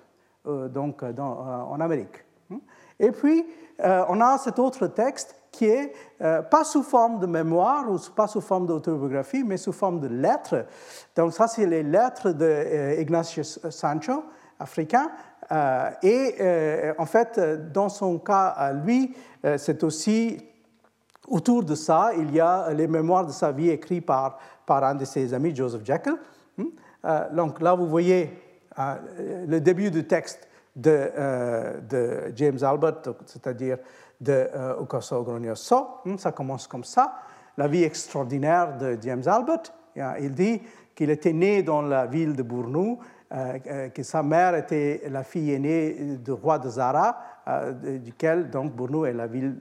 euh, donc euh, en Amérique. Hmm. Et puis, on a cet autre texte qui est pas sous forme de mémoire ou pas sous forme d'autobiographie, mais sous forme de lettres. Donc ça, c'est les lettres de Ignatius Sancho, africain. et en fait, dans son cas à lui, c'est aussi Autour de ça, il y a les mémoires de sa vie écrites par, par un de ses amis, Joseph Jekyll. Hmm? Euh, donc là, vous voyez euh, le début du texte de, euh, de James Albert, c'est-à-dire de Ukaso Gronioso. Hmm? Ça commence comme ça. La vie extraordinaire de James Albert. Il dit qu'il était né dans la ville de Bournou, que sa mère était la fille aînée du roi de Zara, duquel donc Bournou est la ville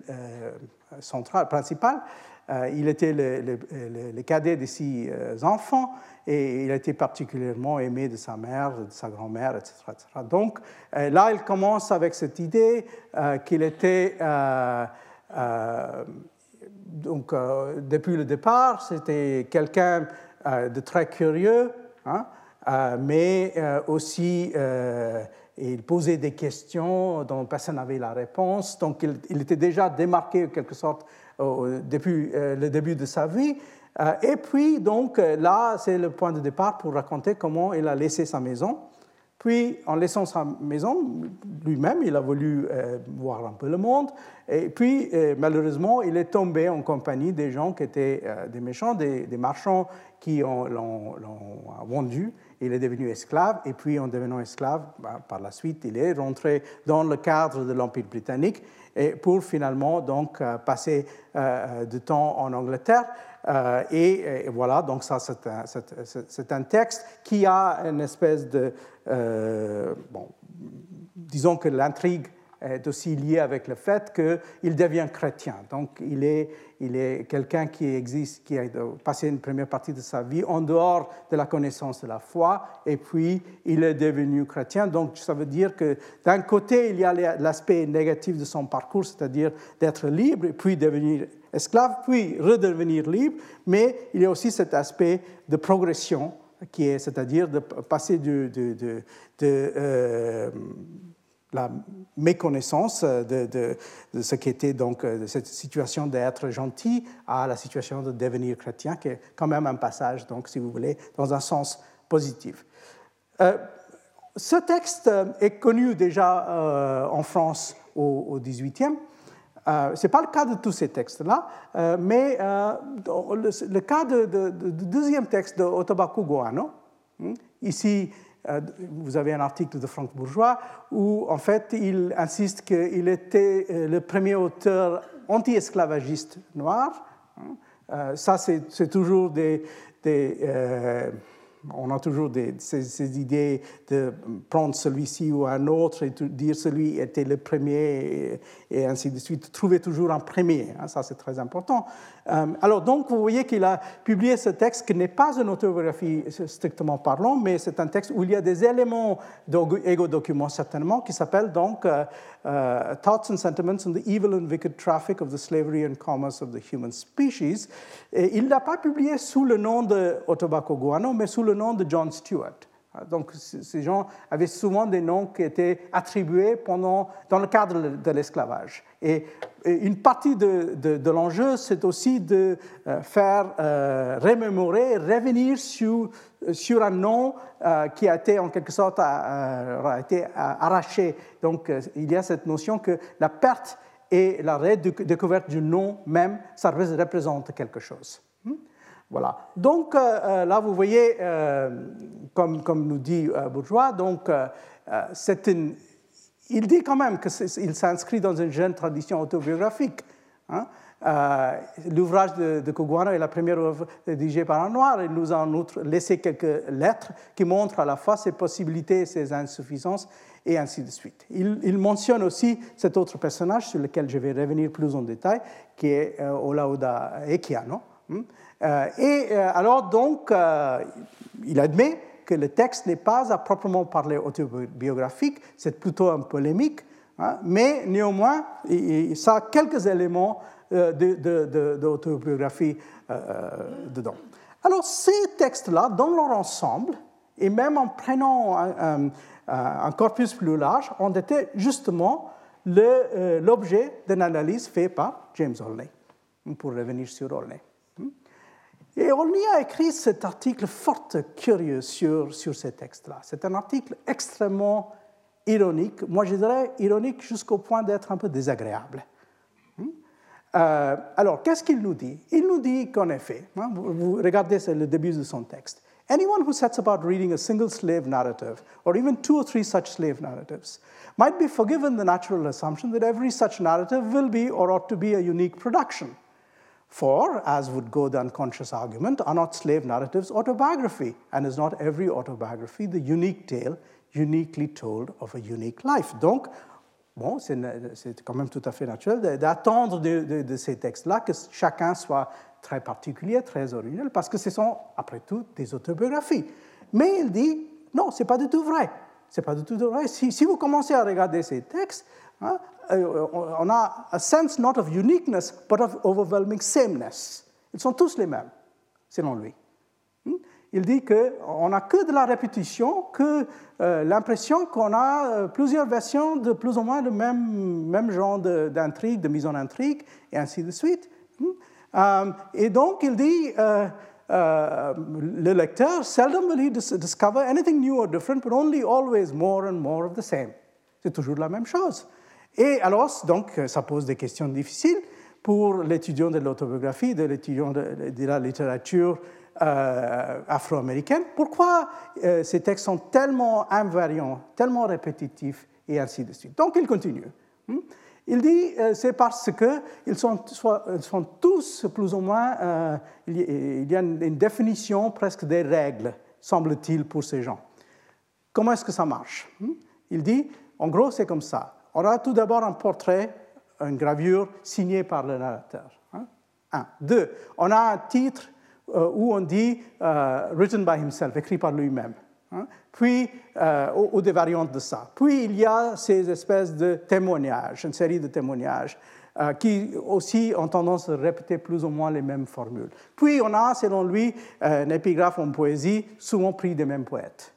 central, principal. Euh, il était le, cadet de six euh, enfants et il été particulièrement aimé de sa mère, de sa grand-mère, etc., Donc euh, là, il commence avec cette idée qu'il était, donc depuis le départ, c'était quelqu'un de très curieux, hein, mais aussi il posait des questions dont personne n'avait la réponse. Donc il, était déjà démarqué en quelque sorte depuis euh, le début de sa vie. Euh, et puis donc euh, là, c'est le point de départ pour raconter comment il a laissé sa maison Puis, en laissant sa maison, lui-même, il a voulu voir un peu le monde. Et puis, malheureusement, il est tombé en compagnie des gens qui étaient des méchants, des, des marchands qui l'ont vendu. Il est devenu esclave. Et puis, en devenant esclave, bah, par la suite, il est rentré dans le cadre de l'Empire britannique et pour finalement donc passer du temps en Angleterre. Euh, et, voilà, donc ça, c'est un, texte qui a une espèce de... Euh, bon, disons que l'intrigue est aussi liée avec le fait qu'il devient chrétien. Donc, il est, il est quelqu'un qui existe, qui a passé une première partie de sa vie en dehors de la connaissance de la foi, et puis il est devenu chrétien. Donc, ça veut dire que d'un côté, il y a l'aspect négatif de son parcours, c'est-à-dire d'être libre, et puis devenir esclave, puis redevenir libre, mais il y a aussi cet aspect de progression, qui est, c'est-à-dire de passer de, de, euh, la méconnaissance de, de, ce qui était donc de cette situation d'être gentil à la situation de devenir chrétien, qui est quand même un passage, donc, si vous voulez, dans un sens positif. Euh, ce texte est connu déjà euh, en France au, 18e. Euh, ce n'est pas le cas de tous ces textes-là, euh, mais euh, le, cas du deuxième texte de Otobaku Goano, hein, ici, vous avez un article de Franck Bourgeois où, en fait, il insiste qu'il était le premier auteur anti-esclavagiste noir. Hein. ça, c'est toujours des, des on a toujours ces, idées de prendre celui-ci ou un autre et dire celui était le premier et, ainsi de suite. Trouver toujours un premier, hein, ça c'est très important. Euh, alors donc vous voyez qu'il a publié ce texte qui n'est pas une autobiographie strictement parlant, mais c'est un texte où il y a des éléments d'égo-document certainement qui s'appelle donc euh, euh, Thoughts and Sentiments on the Evil and Wicked Traffic of the Slavery and Commerce of the Human Species. Et il l'a pas publié sous le nom de Otobaco Guano, mais sous le nom de John Stewart. Donc, ces gens avaient souvent des noms qui étaient attribués pendant, dans le cadre de l'esclavage. Et, une partie de, l'enjeu, c'est aussi de euh, faire euh, remémorer, revenir sur, sur un nom euh, qui a été en quelque sorte a été arraché. Donc, il y a cette notion que la perte et la redécouverte du nom même, ça représente quelque chose. Voilà. Donc euh, là, vous voyez, euh, comme, nous dit euh, Bourgeois, donc, c'est une, il dit quand même qu'il s'inscrit dans une jeune tradition autobiographique. Hein. L'ouvrage de, de est la première œuvre rédigée par un noir. Il nous a en outre laissé quelques lettres qui montrent à la fois ses possibilités ses insuffisances, et ainsi de suite. Il, mentionne aussi cet autre personnage sur lequel je vais revenir plus en détail, qui est Olauda Ekiano. Hein. Euh, et euh, alors donc, euh, il admet que le texte n'est pas à proprement parler autobiographique, c'est plutôt un polémique, hein, mais néanmoins, ça a quelques éléments d'autobiographie dedans. Alors ces textes-là, dans leur ensemble, et même en prenant un, un corpus plus large, ont été justement l'objet d'une analyse faite par James Olney, pour revenir sur Olney. Et on y a écrit cet article fort curieux sur, sur ces textes-là. C'est un article extrêmement ironique, moi je dirais ironique jusqu'au point d'être un peu désagréable. Hmm? Euh, alors, qu'est-ce qu'il nous dit? Il nous dit qu'en effet, hein, vous, regardez, c'est le début de son texte. Anyone who sets about reading a single slave narrative, or even two or three such slave narratives, might be forgiven the natural assumption that every such narrative will be or ought to be a unique production. For, as would go the unconscious argument, are not slave narratives autobiography? And is not every autobiography the unique tale uniquely told of a unique life? Donc, bon, c'est quand même tout à fait naturel d'attendre de, de, de, ces textes-là que chacun soit très particulier, très original, parce que ce sont, après tout, des autobiographies. Mais il dit, non, ce n'est pas du tout vrai. C'est pas du tout vrai. Si, si, vous commencez à regarder ces textes, hein, euh, on a un sense not of uniqueness, but of overwhelming sameness. Ils sont tous les mêmes, selon lui. Hmm? Il dit qu'on n'a que de la répétition, que euh, l'impression qu'on a euh, plusieurs versions de plus ou moins le même, même genre d'intrigue, de, mise en intrigue, et ainsi de suite. Hmm? et donc, il dit, le lecteur, seldom will he discover anything new or different, but only always more and more of the same. C'est toujours la même chose. Et alors, donc, ça pose des questions difficiles pour l'étudiant de l'autobiographie, de l'étudiant de, la littérature euh, afro-américaine. Pourquoi euh, ces textes sont tellement invariants, tellement répétitifs, et ainsi de suite. Donc, il continue. Hmm? Il dit, euh, c'est parce qu'ils sont, sont, tous plus ou moins, il y a une définition presque des règles, semble-t-il, pour ces gens. Comment est-ce que ça marche? Hmm? Il dit, en gros, c'est comme ça. On a tout d'abord un portrait, une gravure signée par le narrateur. Hein? Un. Deux, on a un titre euh, où on dit written by himself, écrit par lui-même. Hein? Puis, euh, ou, des variantes de ça. Puis, il y a ces espèces de témoignages, une série de témoignages, euh, qui aussi ont tendance à répéter plus ou moins les mêmes formules. Puis, on a, selon lui, euh, un épigraphe en poésie, souvent pris des mêmes poètes.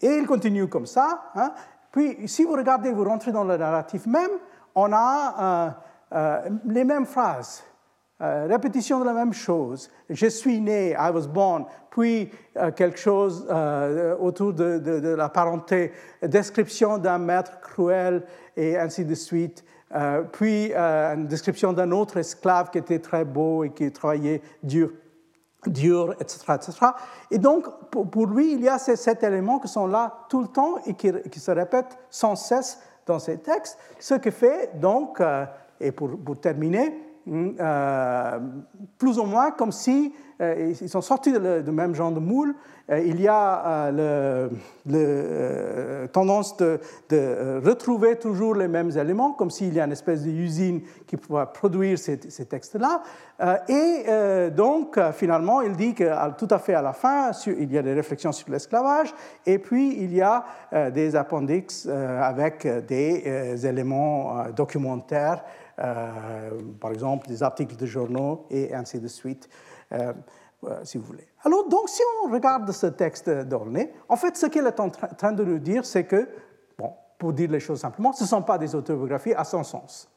Et il continue comme ça. Hein. Puis, si vous regardez, vous rentrez dans le narratif même, on a les mêmes phrases euh, répétition de la même chose. Je suis né, I was born, puis euh, quelque chose euh, autour de, de, la parenté, description d'un maître cruel et ainsi de suite. puis une description d'un autre esclave qui était très beau et qui travaillait dur, dur etc., etc. Et donc, pour, lui, il y a ces sept éléments qui sont là tout le temps et qui, se répètent sans cesse dans ces textes, ce qui fait donc, et pour, pour terminer, euh, plus ou moins comme si euh, ils sont sortis du même genre de moule. Euh, il y a la tendance de, retrouver toujours les mêmes éléments, comme s'il y a une espèce d'usine qui pourrait produire ces, textes-là. et donc, finalement, il dit que tout à fait à la fin, il y a des réflexions sur l'esclavage, et puis il y a des appendix avec des éléments documentaires par exemple des articles de journaux et ainsi de suite, euh, euh, si vous voulez. Alors, donc, si on regarde ce texte d'Orné, en fait, ce qu'il est en train de nous dire, c'est que, bon, pour dire les choses simplement, ce ne sont pas des autobiographies à son sens.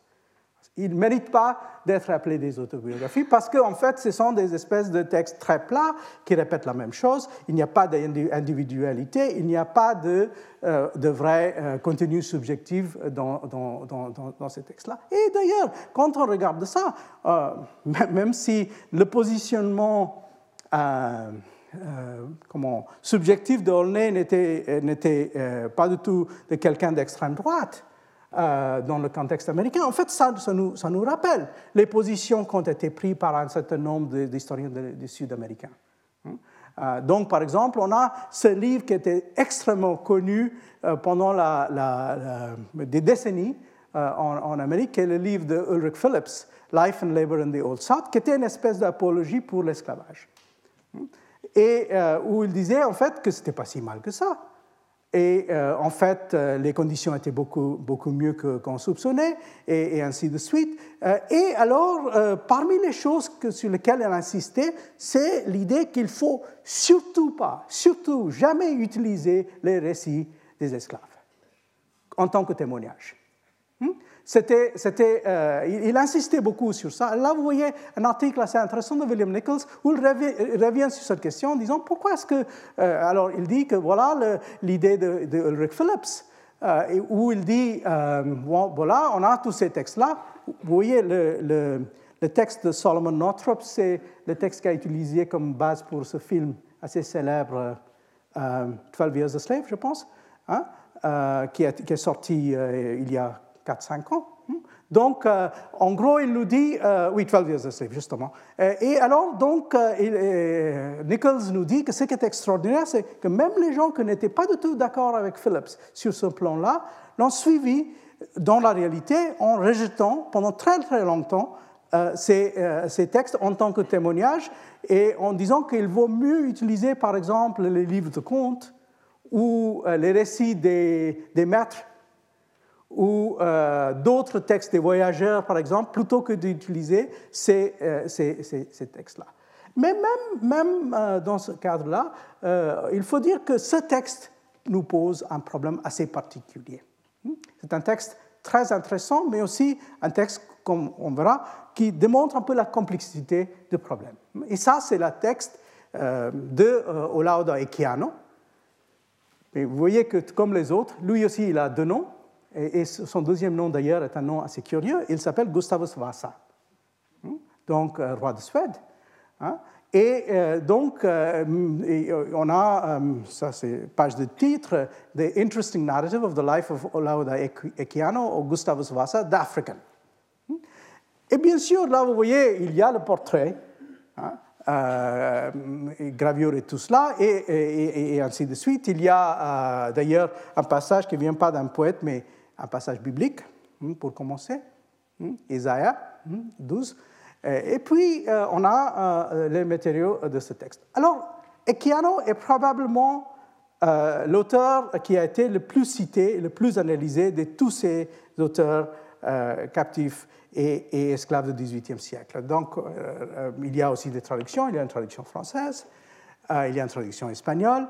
Ils ne méritent pas d'être appelés des autobiographies parce qu'en en fait, ce sont des espèces de textes très plats qui répètent la même chose. Il n'y a pas d'individualité, il n'y a pas de, euh, de vrai euh, contenu subjectif dans, dans, dans, ces textes-là. Et d'ailleurs, quand on regarde ça, euh, même si le positionnement comment, subjectif d'Aulnay n'était pas du tout de quelqu'un d'extrême droite, euh, dans le contexte américain. En fait, ça, nous, rappelle les positions qui ont été prises par un certain nombre d'historiens du Sud-américains. Hein? Euh, donc, par exemple, on a ce livre qui était extrêmement connu euh, pendant des décennies en, en, Amérique, qui est le livre de Ulrich Phillips, Life and Labor in the Old South, qui était une espèce d'apologie pour l'esclavage. Hein? Et où il disait en fait que ce n'était pas si mal que ça et euh, en fait, euh, les conditions étaient beaucoup, beaucoup mieux qu'on soupçonnait, et, ainsi de suite. Euh, et alors, parmi les choses sur lesquelles elle insistait, c'est l'idée qu'il faut surtout pas, surtout jamais utiliser les récits des esclaves en tant que témoignage. Hmm? Euh, il, insistait beaucoup sur ça. Là, vous voyez un article assez intéressant de William Nichols où il revient, sur cette question en disant pourquoi est-ce que. Euh, alors, il dit que voilà l'idée de, de, Ulrich Phillips, euh, où il dit voilà, on a tous ces textes-là. Vous voyez le, texte de Solomon Northrop, c'est le texte qu'il a utilisé comme base pour ce film assez célèbre, 12 Years a Slave, je pense, hein, qui, est, sorti il y a 4-5 ans. Hmm. Donc, euh, en gros, il nous dit, euh, oui, 12 years a slave, justement. Euh, et alors, donc, Nichols nous dit que ce qui est extraordinaire, c'est que même les gens qui n'étaient pas du tout d'accord avec Phillips sur ce plan-là, l'ont suivi dans la réalité en rejetant pendant très, très longtemps ces, ces, textes en tant que témoignage et en disant qu'il vaut mieux utiliser, par exemple, les livres de contes ou les récits des, des maîtres ou euh, d'autres textes des voyageurs, par exemple, plutôt que d'utiliser ces, euh, ces, ces, textes-là. Mais même, même euh, dans ce cadre-là, il faut dire que ce texte nous pose un problème assez particulier. C'est un texte très intéressant, mais aussi un texte, comme on verra, qui démontre un peu la complexité du problème. Et ça, c'est le texte de Olauda Equiano. Et vous voyez que, comme les autres, lui aussi, il a deux noms. Et, son deuxième nom, d'ailleurs, est un nom assez curieux. Il s'appelle Gustavus Vasa, hmm? donc roi de Suède. Hein? Et euh, donc, euh, on a, euh, ça c'est page de titre, The Interesting Narrative of the Life of Olauda Equiano ou Gustavus Vasa d'African. Et bien sûr, là, vous voyez, il y a le portrait, hein, gravure et tout cela, et, ainsi de suite. Il y a d'ailleurs un passage qui ne vient pas d'un poète, mais un passage biblique, hein, pour commencer, Isaïe 12. Euh, et puis, euh, on a euh, les matériaux de ce texte. Alors, Equiano est probablement l'auteur qui a été le plus cité, le plus analysé de tous ces auteurs captifs et, esclaves du XVIIIe siècle. Donc, il y a aussi des traductions. Il y a une traduction française, il y a une traduction espagnole.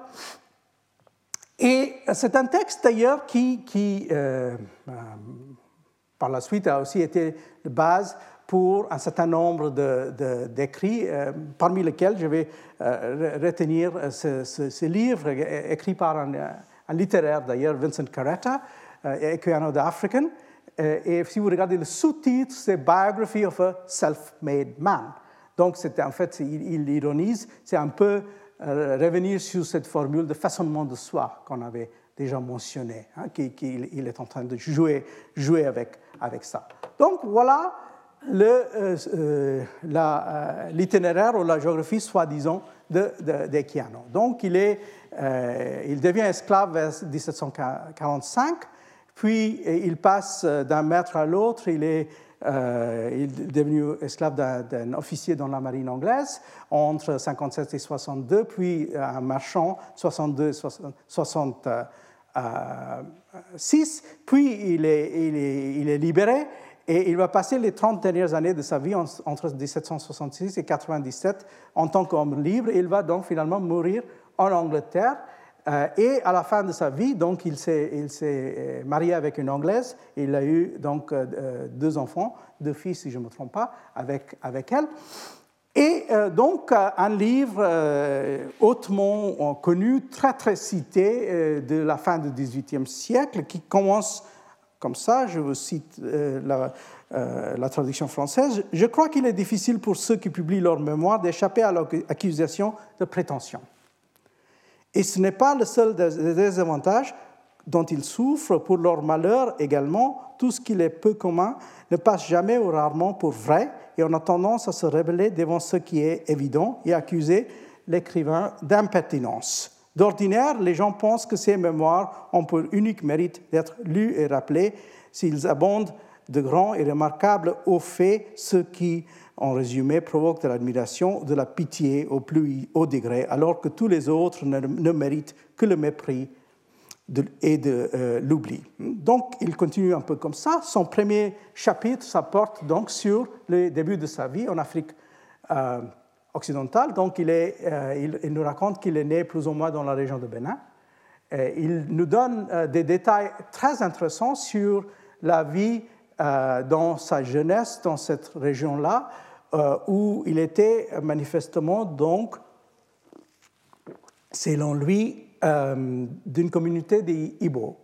Et c'est un texte d'ailleurs qui, qui par la suite, a aussi été de base pour un certain nombre d'écrits, euh, parmi lesquels je vais euh, retenir euh, ce, livre écrit par un, littéraire d'ailleurs, Vincent Carretta, Equiano the et si vous regardez le sous-titre, c'est Biography of a Self-Made Man. Donc, en fait, il, ironise, c'est un peu revenir sur cette formule de façonnement de soi qu'on avait déjà mentionné, hein, qu'il est en train de jouer, jouer avec, avec ça. Donc, voilà euh, euh, euh, l'itinéraire ou la géographie, soi-disant, de, de, Donc, il, est, il devient esclave vers 1745, puis il passe d'un maître à l'autre. Il est, il est devenu esclave d'un officier dans la marine anglaise entre 57 et 62, puis un marchand 62 et 66, puis il est, libéré et il va passer les 30 dernières années de sa vie entre 1766 et 97 en tant qu'homme libre. Il va donc finalement mourir en Angleterre. Euh, et à la fin de sa vie, donc, il s'est euh, marié avec une Anglaise. il a eu donc euh, deux enfants, deux fils, si je ne me trompe pas, avec, avec elle. Et donc, un livre hautement connu, très très cité de la fin du XVIIIe siècle, qui commence comme ça, je vous cite euh, la, traduction française, je crois qu'il est difficile pour ceux qui publient leur mémoire d'échapper à l'accusation de prétention. Et ce n'est pas le seul désavantage dont ils souffrent pour leur malheur également, tout ce qui est peu commun ne passe jamais ou rarement pour vrai et on a tendance à se rebeller devant ce qui est évident et accuser l'écrivain d'impertinence. D'ordinaire, les gens pensent que ces mémoires ont pour unique mérite d'être lus et rappelés s'ils abondent de grands et remarquables hauts faits, ce qui, en résumé, provoque de l'admiration, de la pitié au plus haut degré, alors que tous les autres ne, méritent que le mépris et de euh, l'oubli. Donc, il continue un peu comme ça. Son premier chapitre, ça porte donc sur le début de sa vie en Afrique. Euh, occidental. Donc, euh, il, nous raconte qu'il est né plus ou moins dans la région de Bénin. il nous donne des détails très intéressants sur la vie dans sa jeunesse dans cette région-là, où il était manifestement, donc, selon lui, d'une communauté des Ibo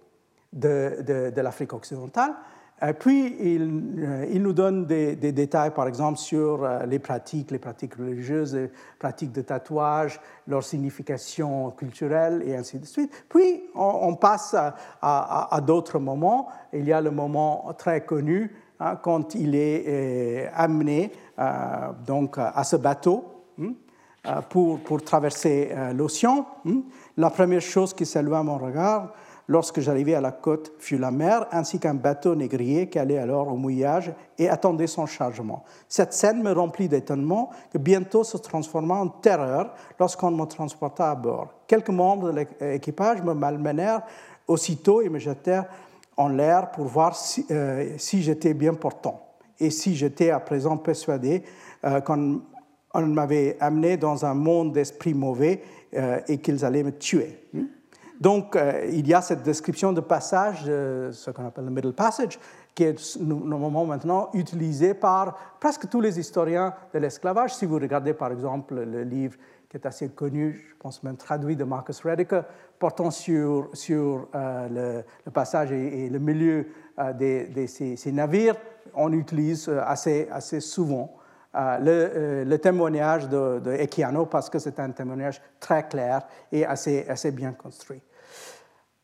de, de, l'Afrique occidentale. Euh, puis, il, il, nous donne des, détails, par exemple, sur euh, les pratiques, les pratiques religieuses, les pratiques de tatouage, leur signification culturelle, et ainsi de suite. Puis, on, passe à, d'autres moments. Il y a le moment très connu hein, quand il est euh, amené donc, à ce bateau hein, pour, pour, traverser l'océan. Hein. La première chose qui à mon regard, lorsque j'arrivai à la côte, fut la mer, ainsi qu'un bateau négrier qui allait alors au mouillage et attendait son chargement. Cette scène me remplit d'étonnement, que bientôt se transforma en terreur lorsqu'on me transporta à bord. Quelques membres de l'équipage me malmenèrent aussitôt et me jetèrent en l'air pour voir si, euh, j'étais bien portant et si j'étais à présent persuadé euh, qu'on m'avait amené dans un monde d'esprits mauvais euh, et qu'ils allaient me tuer. Donc, euh, il y a cette description de passage, ce qu'on appelle le middle passage, qui est normalement maintenant utilisé par presque tous les historiens de l'esclavage. Si vous regardez par exemple le livre qui est assez connu, je pense même traduit de Marcus Rediker, portant sur, sur le, passage et, le milieu euh, de, ces, navires, on utilise euh, assez, assez souvent le, témoignage de, Equiano parce que c'est un témoignage très clair et assez, assez bien construit.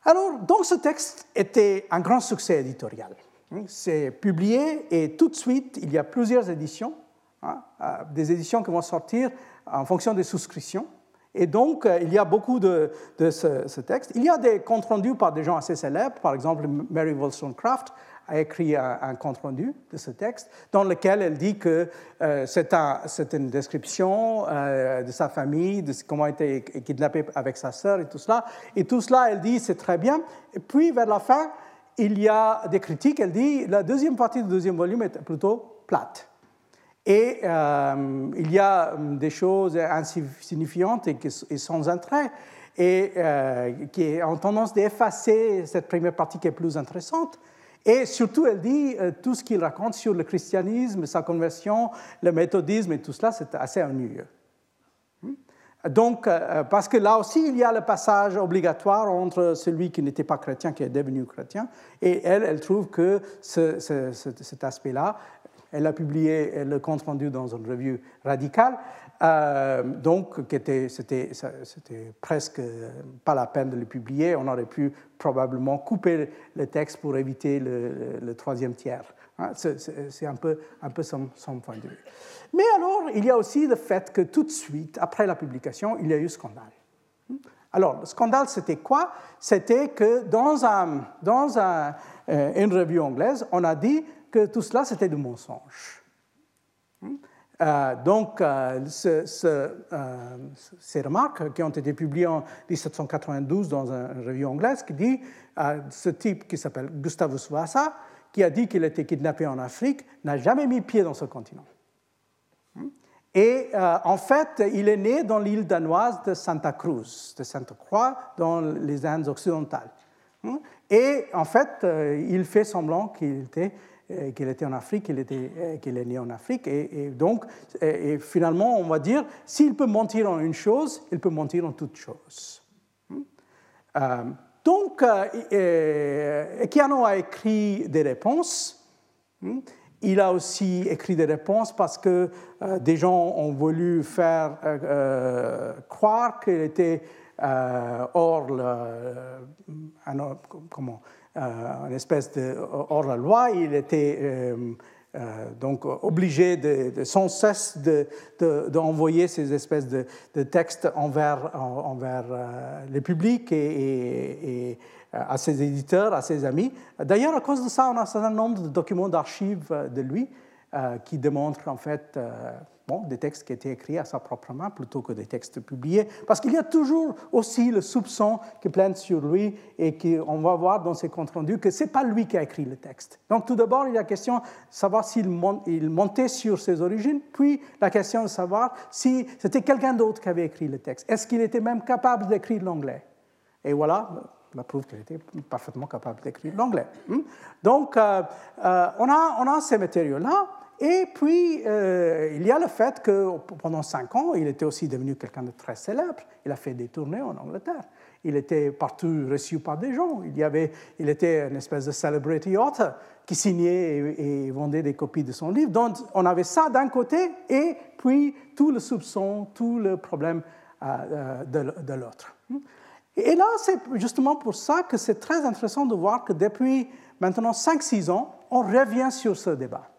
Alors, donc ce texte était un grand succès éditorial. C'est publié et tout de suite, il y a plusieurs éditions, hein, des éditions qui vont sortir en fonction des souscriptions. Et donc, euh, il y a beaucoup de, ce, texte. Il y a des comptes rendus par des gens assez célèbres. Par exemple, Mary Wollstonecraft a écrit un, compte rendu de ce texte dans lequel elle dit que euh, c'est une description euh, de sa famille, de comment elle été kidnappée avec sa sœur et tout cela. Et tout cela, elle dit, c'est très bien. Et puis, vers la fin, il y a des critiques. Elle dit, la deuxième partie du deuxième volume est plutôt plate. Et euh, il y a euh, des choses insignifiantes et, sans intérêt, et euh, qui ont tendance d'effacer cette première partie qui est plus intéressante. Et surtout, elle dit tout ce qu'il raconte sur le christianisme, sa conversion, le méthodisme et tout cela, c'est assez ennuyeux. Hmm? Donc, parce que là aussi, il y a le passage obligatoire entre celui qui n'était pas chrétien, qui est devenu chrétien, et elle, elle trouve que cet aspect-là elle a publié le compte rendu dans une revue radicale, euh, donc c'était presque pas la peine de le publier. On aurait pu probablement couper le texte pour éviter le, troisième tiers. Hein, c'est un peu, son, point de vue. Mais alors, il y a aussi le fait que tout de suite, après la publication, il y a eu scandale. Alors, le scandale, c'était quoi? C'était que dans, euh, une revue anglaise, on a dit que tout cela, c'était du mensonge. Hmm? Euh, donc, euh, euh, ces remarques qui ont été publiées en 1792 dans une revue anglaise qui dit ce type qui s'appelle Gustavus Vasa, qui a dit qu'il était kidnappé en Afrique, n'a jamais mis pied dans ce continent. Hmm? Et en fait, il est né dans l'île danoise de Santa Cruz, de Santa Croix, dans les Indes occidentales. Hmm? Et en fait, il fait semblant qu'il était qu'il était en Afrique, euh, qu'il est né en Afrique. Et, donc, et, finalement, on va dire, s'il peut mentir en une chose, il peut mentir en toute chose. Hmm? Euh, donc, Ekiano a écrit des réponses. Hmm? Il a aussi écrit des réponses parce que des gens ont voulu faire croire qu'il était hors le, comment, euh, une espèce de hors la loi. Il était euh, euh, donc obligé de, sans cesse d'envoyer de, ces espèces de, textes envers, envers le public et, à ses éditeurs, à ses amis. D'ailleurs, à cause de ça, on a un certain nombre de documents d'archives de lui qui démontrent en fait bon, des textes qui étaient écrits à sa propre main plutôt que des textes publiés, parce qu'il y a toujours aussi le soupçon qui plane sur lui et qu'on va voir dans ses comptes rendus que ce n'est pas lui qui a écrit le texte. Donc tout d'abord, il y a la question de savoir s'il montait sur ses origines, puis la question de savoir si c'était quelqu'un d'autre qui avait écrit le texte. Est-ce qu'il était même capable d'écrire l'anglais? Et voilà, la preuve qu'il était parfaitement capable d'écrire l'anglais. Hmm? Donc, euh, euh, on, a, on a ces matériaux-là, et puis, euh, il y a le fait que pendant cinq ans, il était aussi devenu quelqu'un de très célèbre. Il a fait des tournées en Angleterre. Il était partout reçu par des gens. Il, y avait, il était une espèce de celebrity author qui signait et, vendait des copies de son livre. Donc, on avait ça d'un côté et puis tout le soupçon, tout le problème euh, euh, de, l'autre. Et là, c'est justement pour ça que c'est très intéressant de voir que depuis maintenant 5-6 ans, on revient sur ce débat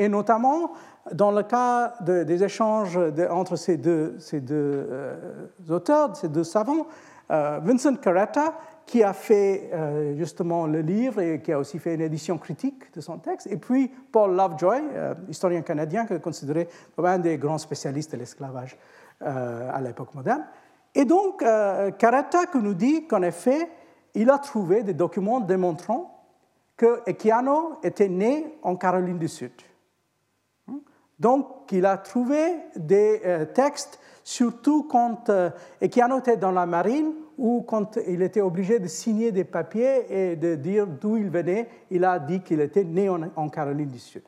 et notamment dans le cas des échanges entre ces deux, euh, auteurs, ces deux savants, euh, Vincent Carretta, qui a fait euh, justement le livre et qui a aussi fait une édition critique de son texte, et puis Paul Lovejoy, historien canadien, qui est considéré comme un des grands spécialistes de l'esclavage à l'époque moderne. Et donc, Carretta nous dit qu'en effet, il a trouvé des documents démontrant que Equiano était né en Caroline du Sud Donc, il a trouvé des euh, textes, surtout quand, euh, et qui annotaient dans la marine, ou quand il était obligé de signer des papiers et de dire d'où il venait, il a dit qu'il était né en, Caroline du Sud.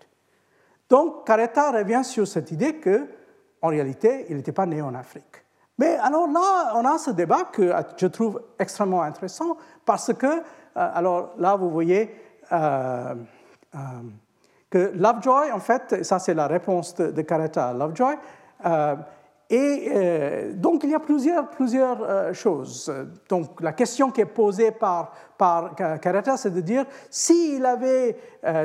Donc, Caretta revient sur cette idée que, en réalité, il n'était pas né en Afrique. Mais alors là, on a ce débat que je trouve extrêmement intéressant parce que, euh, alors là, vous voyez euh, euh, que Lovejoy, en fait, ça c'est la réponse de, de à Lovejoy, et donc il y a plusieurs, plusieurs choses. Donc la question qui est posée par, par Caretta, c'est de dire s'il avait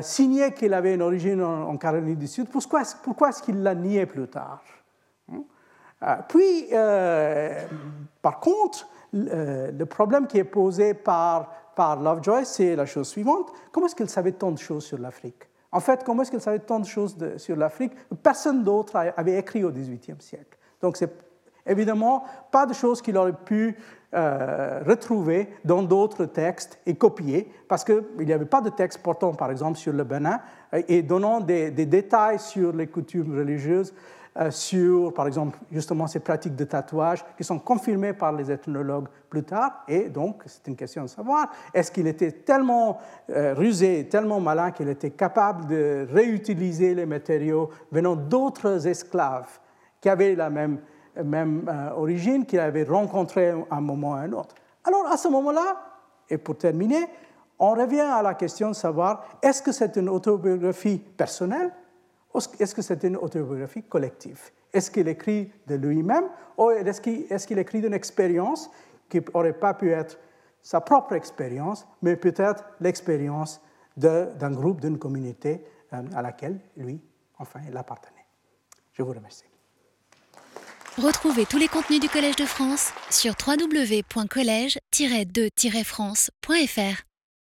signé qu'il avait une origine en, Caroline du Sud, pourquoi, pourquoi est-ce qu'il l'a nié plus tard euh, puis, euh, par contre, euh, le problème qui est posé par, par Lovejoy, c'est la chose suivante. Comment est-ce qu'il savait tant de choses sur l'Afrique? En fait, comment est-ce qu'il savait tant de choses sur l'Afrique? Personne d'autre avait écrit au XVIIIe siècle. Donc, c'est évidemment pas de choses qu'il aurait pu retrouver dans d'autres textes et copier, parce qu'il n'y avait pas de texte portant, par exemple, sur le Bénin et donnant des, détails sur les coutumes religieuses euh, sur, par exemple, justement ces pratiques de tatouage qui sont confirmées par les ethnologues plus tard. Et donc, c'est une question de savoir, est-ce qu'il était tellement euh, rusé, tellement malin qu'il était capable de réutiliser les matériaux venant d'autres esclaves qui avaient la même, même euh, origine, qu'il avait rencontrés à un moment ou à un autre? Alors, à ce moment-là, et pour terminer, on revient à la question de savoir, est-ce que c'est une autobiographie personnelle est-ce que c'est une autobiographie collective? Est-ce qu'il écrit de lui-même ou est-ce qu'il écrit d'une expérience qui n'aurait pas pu être sa propre expérience, mais peut-être l'expérience d'un groupe, d'une communauté euh, à laquelle lui, enfin, il appartenait Je vous remercie. Retrouvez tous les contenus du Collège de France sur www.colège-2-france.fr.